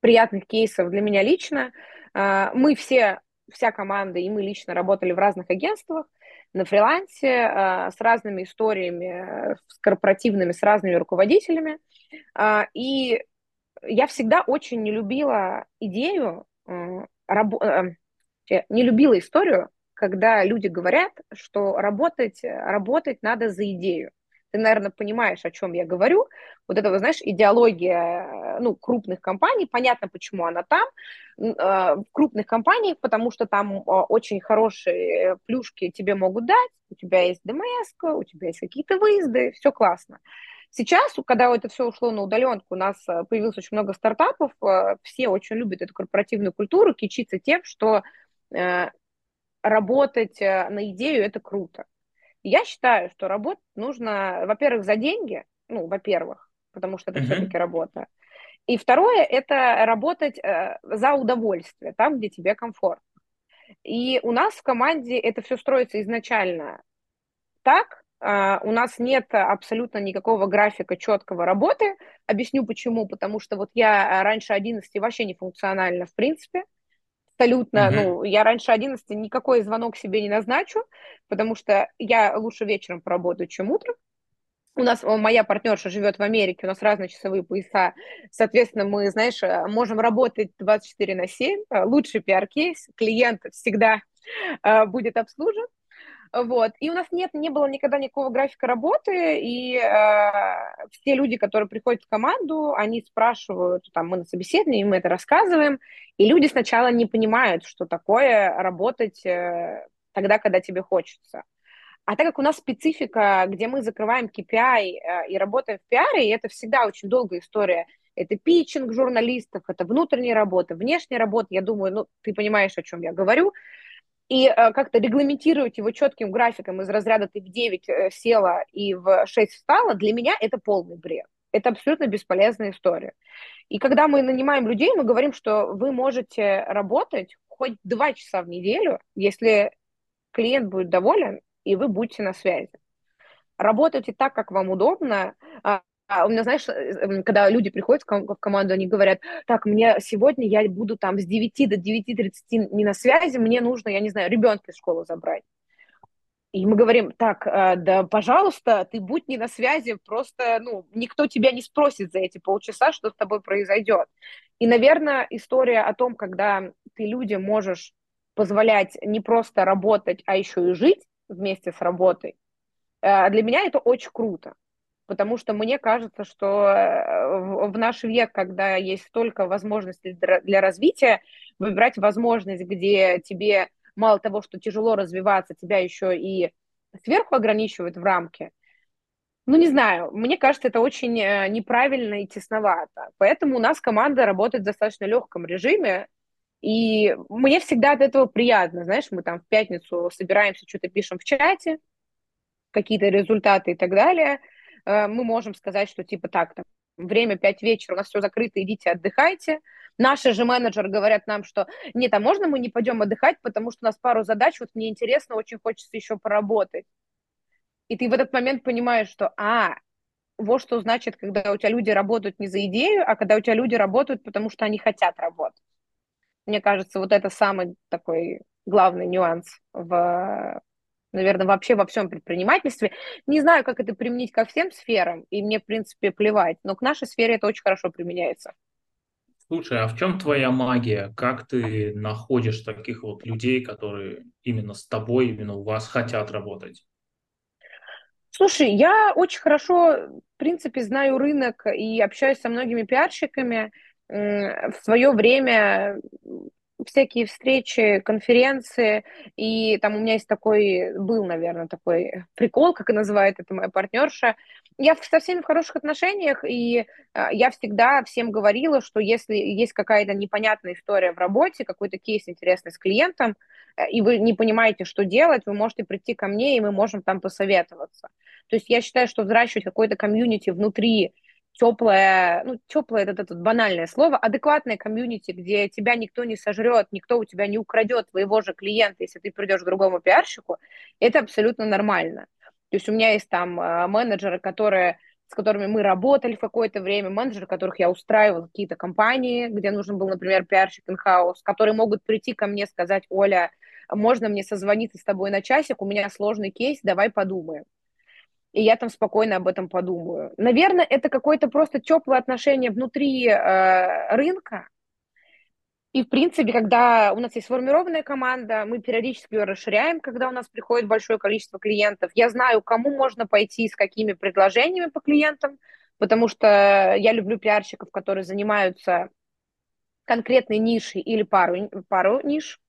приятных кейсов для меня лично. А, мы все, вся команда и мы лично работали в разных агентствах, на фрилансе, а, с разными историями, с корпоративными, с разными руководителями. И я всегда очень не любила идею, не любила историю, когда люди говорят, что работать, работать надо за идею ты, наверное, понимаешь, о чем я говорю. Вот это, знаешь, идеология ну, крупных компаний, понятно, почему она там, э, в крупных компаниях, потому что там очень хорошие плюшки тебе могут дать, у тебя есть ДМС, у тебя есть какие-то выезды, все классно. Сейчас, когда это все ушло на удаленку, у нас э, появилось очень много стартапов, э, все очень любят эту корпоративную культуру, кичиться тем, что работать на идею – это круто. Я считаю, что работать нужно, во-первых, за деньги, ну, во-первых, потому что это uh-huh. все-таки работа. И второе, это работать э, за удовольствие, там, где тебе комфортно. И у нас в команде это все строится изначально так, Uh, у нас нет абсолютно никакого графика четкого работы. Объясню почему. Потому что вот я раньше 11 вообще не функционально, в принципе. Абсолютно. Мгм. Ну, я раньше 11 никакой звонок себе не назначу, потому что я лучше вечером поработаю, чем утром. У нас моя партнерша живет в Америке, у нас разные часовые пояса. Соответственно, мы, знаешь, э, можем работать 24 на 7. Э, лучший пиар-кейс. Клиент всегда э, будет обслужен. Вот. И у нас нет, не было никогда никакого графика работы, и э, все люди, которые приходят в команду, они спрашивают, там, мы на собеседовании, мы это рассказываем, и люди сначала не понимают, что такое работать э, тогда, когда тебе хочется. А так как у нас специфика, где мы закрываем KPI э, и работаем в пиаре, и это всегда очень долгая история. Это питчинг журналистов, это внутренняя работа, внешняя работа. Я думаю, ну, ты понимаешь, о чем я говорю и э, как-то регламентировать его четким графиком из разряда ты в 9 э, села и в 6 встала, для меня это полный бред. Это абсолютно бесполезная история. И когда мы нанимаем людей, мы говорим, что вы можете работать хоть 2 часа в неделю, если клиент будет доволен, и вы будете на связи. Работайте так, как вам удобно, а, у меня, знаешь, э, когда люди приходят в команду, они говорят, так, мне сегодня я буду там с 9 до 9.30 не на связи, мне нужно, я не знаю, ребенка из школы забрать. И мы говорим, так, э, да, пожалуйста, ты будь не на связи, просто, ну, никто тебя не спросит за эти полчаса, что с тобой произойдет. И, наверное, история о том, когда ты людям можешь позволять не просто работать, а еще и жить вместе с работой, э, для меня это очень круто потому что мне кажется, что э, в наш век, когда есть столько возможностей для развития, выбирать возможность, где тебе мало того, что тяжело развиваться, тебя еще и сверху ограничивают в рамке, ну, не знаю, мне кажется, это очень э, неправильно и тесновато. Поэтому у нас команда работает в достаточно легком режиме, и мне всегда от этого приятно. Знаешь, мы там в пятницу собираемся, что-то пишем в чате, какие-то результаты и так далее – мы можем сказать, что типа так, там, время 5 вечера, у нас все закрыто, идите отдыхайте. Наши же менеджеры говорят нам, что нет, а можно мы не пойдем отдыхать, потому что у нас пару задач, вот мне интересно, очень хочется еще поработать. И ты в этот момент понимаешь, что, а, вот что значит, когда у тебя люди работают не за идею, а когда у тебя люди работают, потому что они хотят работать. Мне кажется, вот это самый такой главный нюанс в наверное, вообще во всем предпринимательстве. Не знаю, как это применить ко всем сферам, и мне, в принципе, плевать, но к нашей сфере это очень хорошо применяется. Слушай, а в чем твоя магия? Как ты находишь таких вот людей, которые именно с тобой, именно у вас хотят работать? Слушай, я очень хорошо, в принципе, знаю рынок и общаюсь со многими пиарщиками. В свое время всякие встречи, конференции, и там у меня есть такой, был, наверное, такой прикол, как и называет это моя партнерша. Я со всеми в хороших отношениях, и э, я всегда всем говорила, что если есть какая-то непонятная история в работе, какой-то кейс интересный с клиентом, э, и вы не понимаете, что делать, вы можете прийти ко мне, и мы можем там посоветоваться. То есть я считаю, что взращивать какой-то комьюнити внутри теплое, ну, теплое это, это банальное слово, адекватное комьюнити, где тебя никто не сожрет, никто у тебя не украдет твоего же клиента, если ты придешь к другому пиарщику, это абсолютно нормально. То есть у меня есть там э, менеджеры, которые, с которыми мы работали в какое-то время, менеджеры, которых я устраивала какие-то компании, где нужен был, например, пиарщик in-house, которые могут прийти ко мне сказать, Оля, можно мне созвониться с тобой на часик, у меня сложный кейс, давай подумаем и я там спокойно об этом подумаю. Наверное, это какое-то просто теплое отношение внутри э, рынка. И, в принципе, когда у нас есть сформированная команда, мы периодически ее расширяем, когда у нас приходит большое количество клиентов. Я знаю, кому можно пойти, с какими предложениями по клиентам, потому что я люблю пиарщиков, которые занимаются конкретной нишей или пару, пару ниш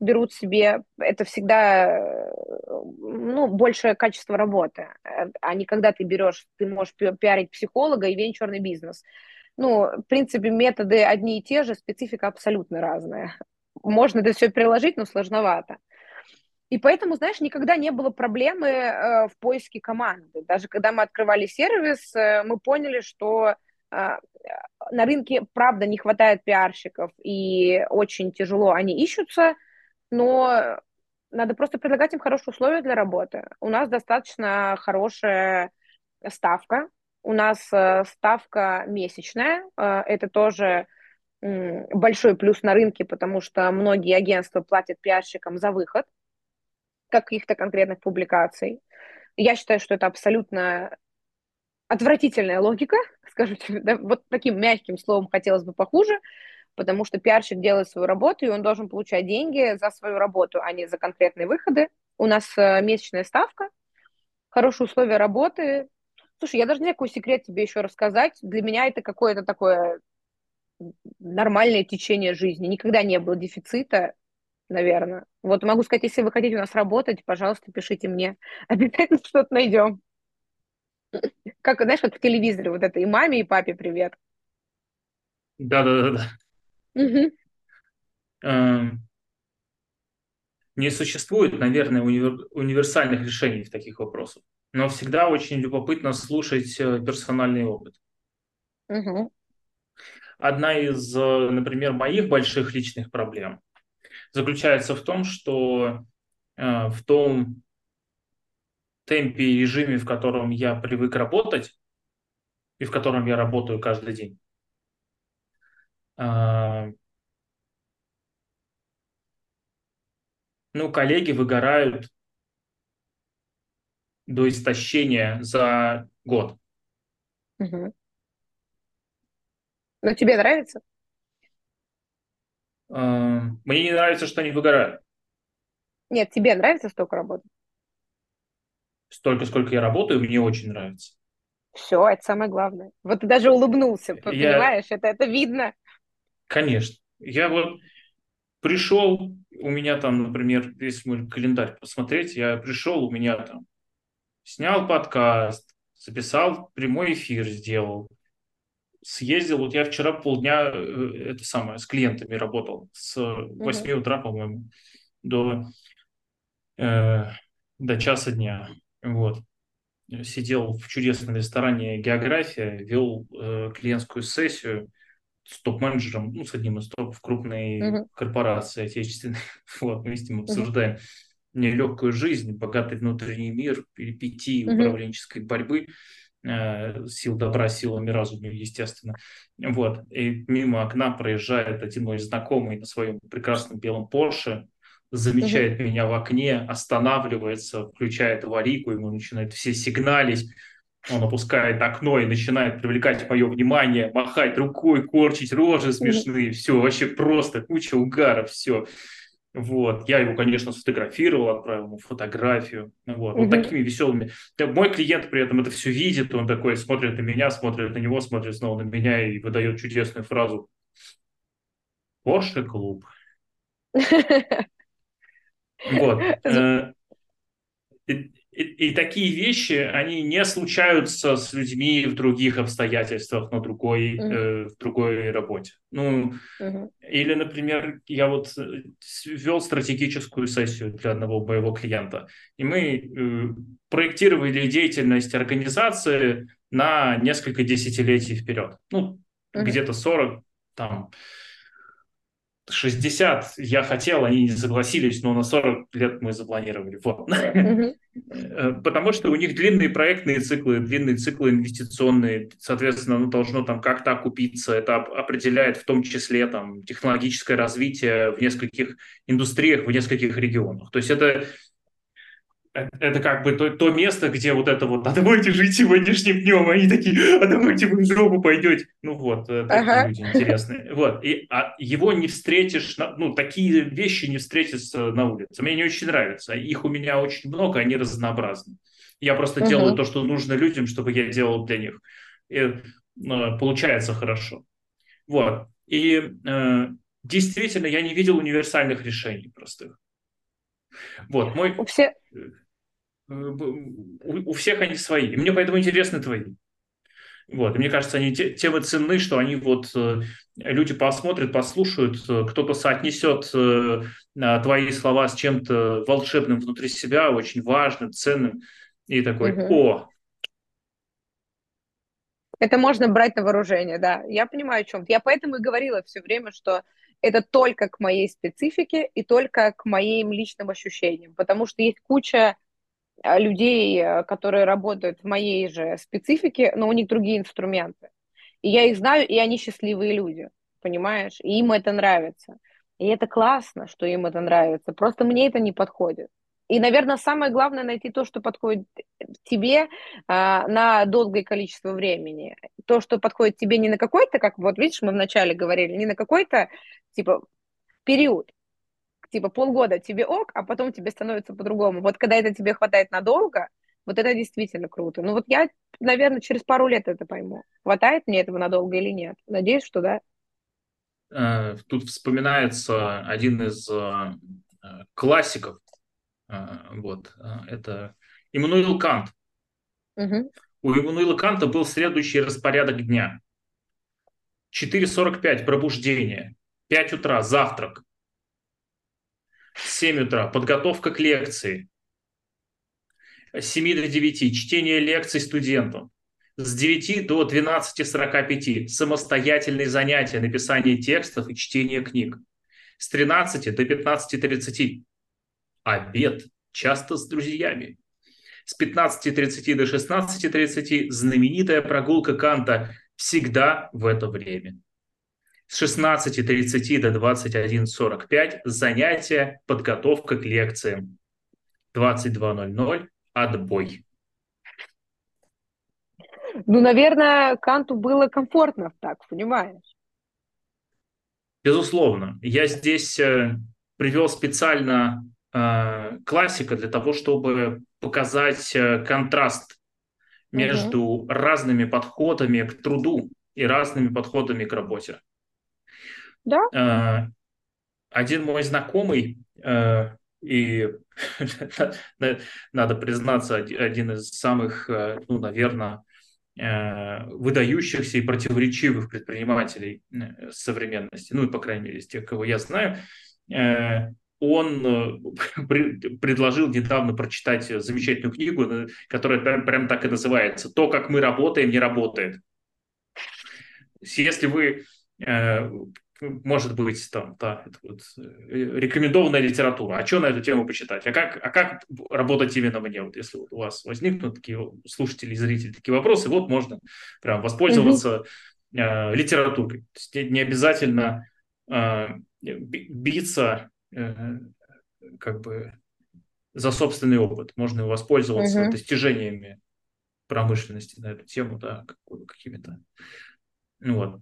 берут себе, это всегда ну, большее качество работы, а не когда ты берешь, ты можешь пиарить психолога и венчурный бизнес. Ну, в принципе, методы одни и те же, специфика абсолютно разная. Можно это все приложить, но сложновато. И поэтому, знаешь, никогда не было проблемы э, в поиске команды. Даже когда мы открывали сервис, э, мы поняли, что э, на рынке, правда, не хватает пиарщиков, и очень тяжело они ищутся – но надо просто предлагать им хорошие условия для работы. У нас достаточно хорошая ставка. У нас э, ставка месячная. Э, это тоже большой плюс на рынке, потому что многие агентства платят пиарщикам за выход каких-то конкретных публикаций. Я считаю, что это абсолютно отвратительная логика, скажу тебе, да, вот таким мягким словом хотелось бы похуже, потому что пиарщик делает свою работу, и он должен получать деньги за свою работу, а не за конкретные выходы. У нас э, месячная ставка, хорошие условия работы. Слушай, я даже не знаю, какой секрет тебе еще рассказать. Для меня это какое-то такое нормальное течение жизни. Никогда не было дефицита, наверное. Вот могу сказать, если вы хотите у нас работать, пожалуйста, пишите мне. Обязательно что-то найдем. Как, знаешь, как в телевизоре, вот это и маме, и папе привет. Да-да-да. Угу. Не существует, наверное, универ... универсальных решений в таких вопросах, но всегда очень любопытно слушать э, персональный опыт. Угу. Одна из, э, например, моих больших личных проблем заключается в том, что э, в том темпе и режиме, в котором я привык работать, и в котором я работаю каждый день, ну, коллеги выгорают до истощения за год. Угу. Но тебе нравится? Мне не нравится, что они выгорают. Нет, тебе нравится столько работать? Столько, сколько я работаю, мне очень нравится. Все, это самое главное. Вот ты даже улыбнулся, я... понимаешь? Это, это видно. Конечно. Я вот пришел, у меня там, например, если мой календарь посмотреть, я пришел, у меня там снял подкаст, записал прямой эфир, сделал, съездил, вот я вчера полдня э, это самое, с клиентами работал, с 8 угу. утра, по-моему, до, э, до часа дня, вот. Сидел в чудесном ресторане «География», вел э, клиентскую сессию с топ-менеджером, ну, с одним из топ в крупной uh-huh. корпорации отечественной. Вот, вместе мы обсуждаем uh-huh. нелегкую жизнь, богатый внутренний мир, перипетии uh-huh. управленческой борьбы. Э, сил добра силами разума, естественно. Вот. И мимо окна проезжает один мой знакомый на своем прекрасном белом Порше, замечает угу. меня в окне, останавливается, включает аварийку, ему начинают все сигналить. Он опускает окно и начинает привлекать мое внимание, махать рукой, корчить рожи смешные. Все, вообще просто куча угара, все. Вот. Я его, конечно, сфотографировал, отправил ему фотографию. Вот, угу. вот такими веселыми. Мой клиент при этом это все видит, он такой смотрит на меня, смотрит на него, смотрит снова на меня и выдает чудесную фразу. Порше клуб. Вот. И, и такие вещи, они не случаются с людьми в других обстоятельствах, на другой, mm-hmm. э, в другой работе. Ну, mm-hmm. или, например, я вот э, вел стратегическую сессию для одного моего клиента, и мы э, проектировали деятельность организации на несколько десятилетий вперед. Ну, mm-hmm. где-то 40, там, 60 я хотел, они не согласились, но на 40 лет мы запланировали. Вот. Э, потому что у них длинные проектные циклы, длинные циклы инвестиционные, соответственно, оно должно там как-то окупиться. Это определяет в том числе там технологическое развитие в нескольких индустриях, в нескольких регионах. То есть это это как бы то, то место, где вот это вот, а давайте жить сегодняшним днем, они такие, а давайте вы в жопу пойдете. Ну вот, э, такие ага. люди интересные. Вот, и а его не встретишь, ну, такие вещи не встретятся на улице. Мне не очень нравится. Их у меня очень много, они разнообразны. Я просто угу. делаю то, что нужно людям, чтобы я делал для них. И, э, получается хорошо. Вот. И э, действительно, я не видел универсальных решений простых. Вот, мой... Все... Э, у, у всех они свои. И мне поэтому интересны твои. Вот. И мне кажется, они те, тем и ценны, что они вот э, люди посмотрят, послушают, э, кто-то соотнесет твои слова с чем-то волшебным внутри себя, очень важным, ценным, и такой, угу. о, это можно брать на вооружение, да. Я понимаю, о чем Я поэтому и говорила все время, что это только к моей специфике и только к моим личным ощущениям, потому что есть куча людей, э, которые работают в моей же специфике, но у них другие инструменты. И я их знаю, и они счастливые люди. понимаешь? И им это нравится. И это классно, что им это нравится. Просто мне это не подходит. И, наверное, самое главное найти то, что подходит тебе а, на долгое количество времени. То, что подходит тебе не на какой-то, как вот видишь, мы вначале говорили, не на какой-то типа период, типа полгода тебе ок, а потом тебе становится по-другому. Вот когда это тебе хватает надолго, вот это действительно круто. Ну вот я, наверное, через пару лет это пойму. Хватает мне этого надолго или нет. Надеюсь, что да. Э, тут вспоминается один из э, классиков. Э, вот, это Иммануил Кант. Угу. У Иммануила Канта был следующий распорядок дня. 4.45 пробуждение, 5 утра завтрак, 7 утра. Подготовка к лекции, с 7 до 9 чтение лекций студентам, с 9 до 12.45 самостоятельные занятия, написание текстов и чтение книг, с 13 до 15.30 обед, часто с друзьями, с 15.30 до 16.30 знаменитая прогулка Канта всегда в это время. С 16.30 до 21.45 занятия, подготовка к лекциям. 22.00 отбой. Ну, наверное, Канту было комфортно так, понимаешь? Безусловно. Я здесь э, привел специально э, классика для того, чтобы показать э, контраст между угу. разными подходами к труду и разными подходами к работе. Да. Э, один мой знакомый э, и надо признаться, один из самых, э, ну, наверное, э, выдающихся и противоречивых предпринимателей э, современности, ну и, по крайней мере, из тех, кого я знаю, он предложил недавно прочитать замечательную книгу, которая прям, прям так и называется «То, как мы работаем, не работает». Если вы может быть, там, да, это вот э, рекомендованная литература. А что на эту тему почитать? А как, а как работать именно мне? Вот если вот у вас возникнут такие слушатели и зрители такие вопросы, вот можно прям воспользоваться э, литературой. То есть не обязательно э, биться э, как бы за собственный опыт. Можно воспользоваться mm-hmm. достижениями промышленности на эту тему, да, какими-то. Ну вот.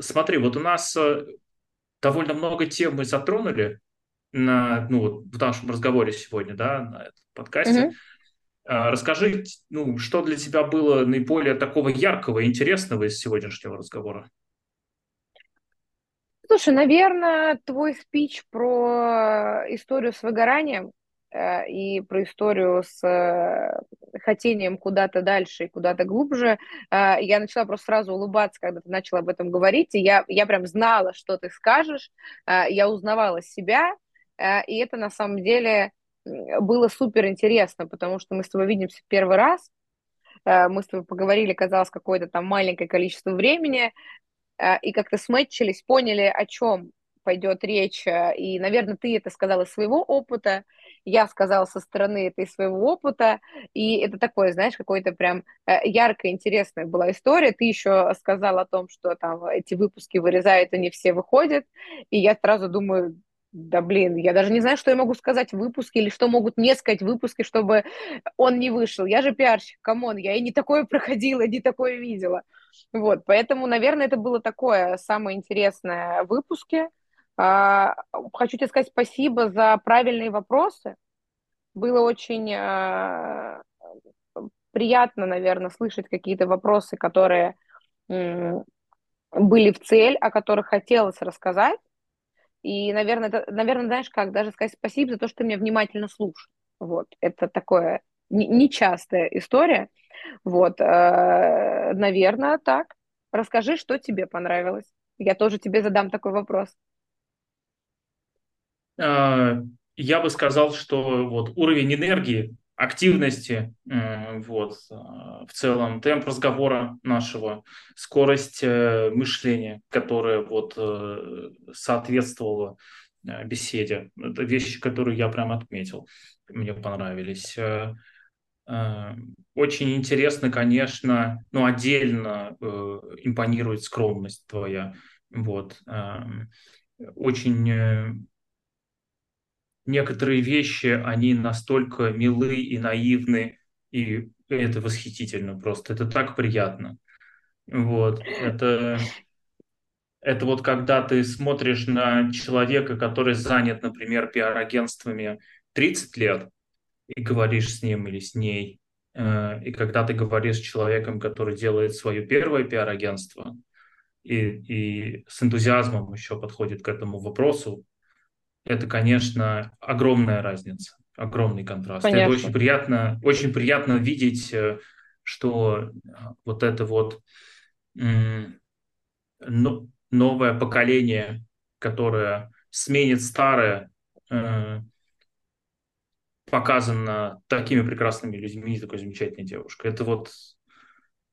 Смотри, вот у нас э, довольно много тем мы затронули на, ну, вот в нашем разговоре сегодня, да, на этом подкасте. Mm-hmm. Расскажи, ну, что для тебя было наиболее такого яркого и интересного из сегодняшнего разговора? Слушай, наверное, твой спич про историю с выгоранием и про историю с э, хотением куда-то дальше и куда-то глубже, э, я начала просто сразу улыбаться, когда ты начала об этом говорить, и я, я прям знала, что ты скажешь, я узнавала себя, и это на самом деле было супер интересно, потому что мы с тобой видимся первый раз, мы с тобой поговорили, казалось, какое-то там маленькое количество времени, и как-то сметчились, поняли, о чем пойдет речь, и, наверное, ты это сказала из своего опыта, я сказала со стороны этой своего опыта, и это такое, знаешь, какой-то прям э, яркая, интересная была история. Ты еще сказал о том, что там эти выпуски вырезают, и не все выходят, и я сразу думаю, да блин, я даже не знаю, что я могу сказать в выпуске, или что могут мне сказать в выпуске, чтобы он не вышел. Я же пиарщик, come on, я и не такое проходила, не такое видела. Вот, поэтому, наверное, это было такое самое интересное в выпуске. А, хочу тебе сказать спасибо за правильные вопросы. Было очень а, приятно, наверное, слышать какие-то вопросы, которые были в цель, о которых хотелось рассказать. И, наверное, это, наверное, знаешь как, даже сказать спасибо за то, что ты меня внимательно слушал. Вот, это такое нечастая история. Вот, э, наверное, так. Расскажи, что тебе понравилось. Я тоже тебе задам такой вопрос. А, я бы сказал, что вот уровень энергии, активности, э, вот, а, в целом темп разговора нашего, скорость э, мышления, которая вот э, соответствовала беседе. Это вещи, которые я прям отметил, мне понравились. Очень интересно, конечно, но отдельно импонирует скромность твоя Вот. Очень э, некоторые вещи, они настолько милы и наивны, и это восхитительно просто. Это так приятно. Вот. Это, это вот когда ты смотришь на человека, который занят, например, пиар-агентствами 30 лет, и говоришь с ним или с ней, э, и когда ты говоришь с человеком, который делает свое первое пиар-агентство, и, и с энтузиазмом еще подходит к этому вопросу, это, конечно, огромная разница, огромный контраст. Конечно. Это очень приятно, очень приятно видеть, э, что э, вот это вот новое поколение, которое сменит старое, э, показано такими прекрасными людьми, такой замечательной девушкой. Это вот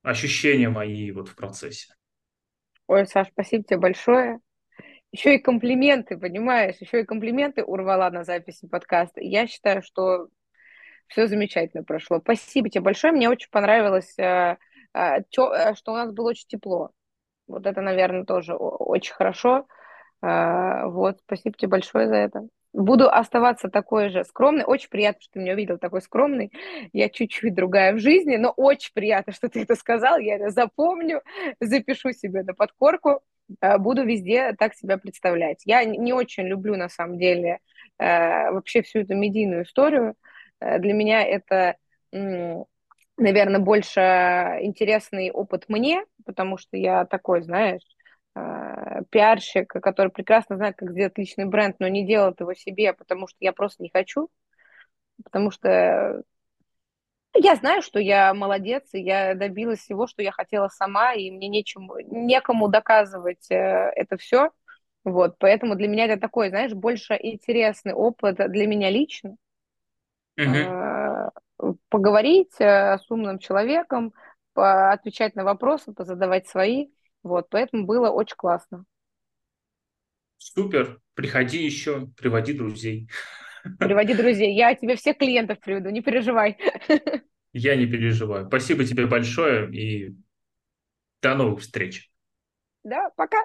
ощущения мои вот в процессе. Ой, Саш, спасибо тебе большое. Еще и комплименты, понимаешь? Еще и комплименты урвала на записи подкаста. Я считаю, что все замечательно прошло. Спасибо тебе большое. Мне очень понравилось, э, э, что у нас было очень тепло. Вот это, наверное, тоже очень хорошо. Э, вот, спасибо тебе большое за это. Буду оставаться такой же скромной. Очень приятно, что ты меня увидел такой скромный. Я чуть-чуть другая в жизни, но очень приятно, что ты это сказал. Я это запомню, запишу себе на подкорку. Буду везде так себя представлять. Я не очень люблю, на самом деле, вообще всю эту медийную историю. Э, для меня это, наверное, больше интересный опыт мне, потому что я такой, знаешь, э, пиарщик, который прекрасно знает, как сделать личный бренд, но не делает его себе, потому что я просто не хочу, потому что я знаю, что я молодец, и я добилась всего, что я хотела сама, и мне нечему, некому доказывать э, это все. Вот, поэтому для меня это такой, знаешь, больше интересный опыт для меня лично, угу. поговорить э, с умным человеком, отвечать на вопросы, позадавать свои. Вот, поэтому было очень классно. Супер. Приходи еще, приводи друзей. Приводи друзей. Я тебе всех клиентов приведу, не переживай. Я не переживаю. Спасибо тебе большое и до новых встреч. Да, пока.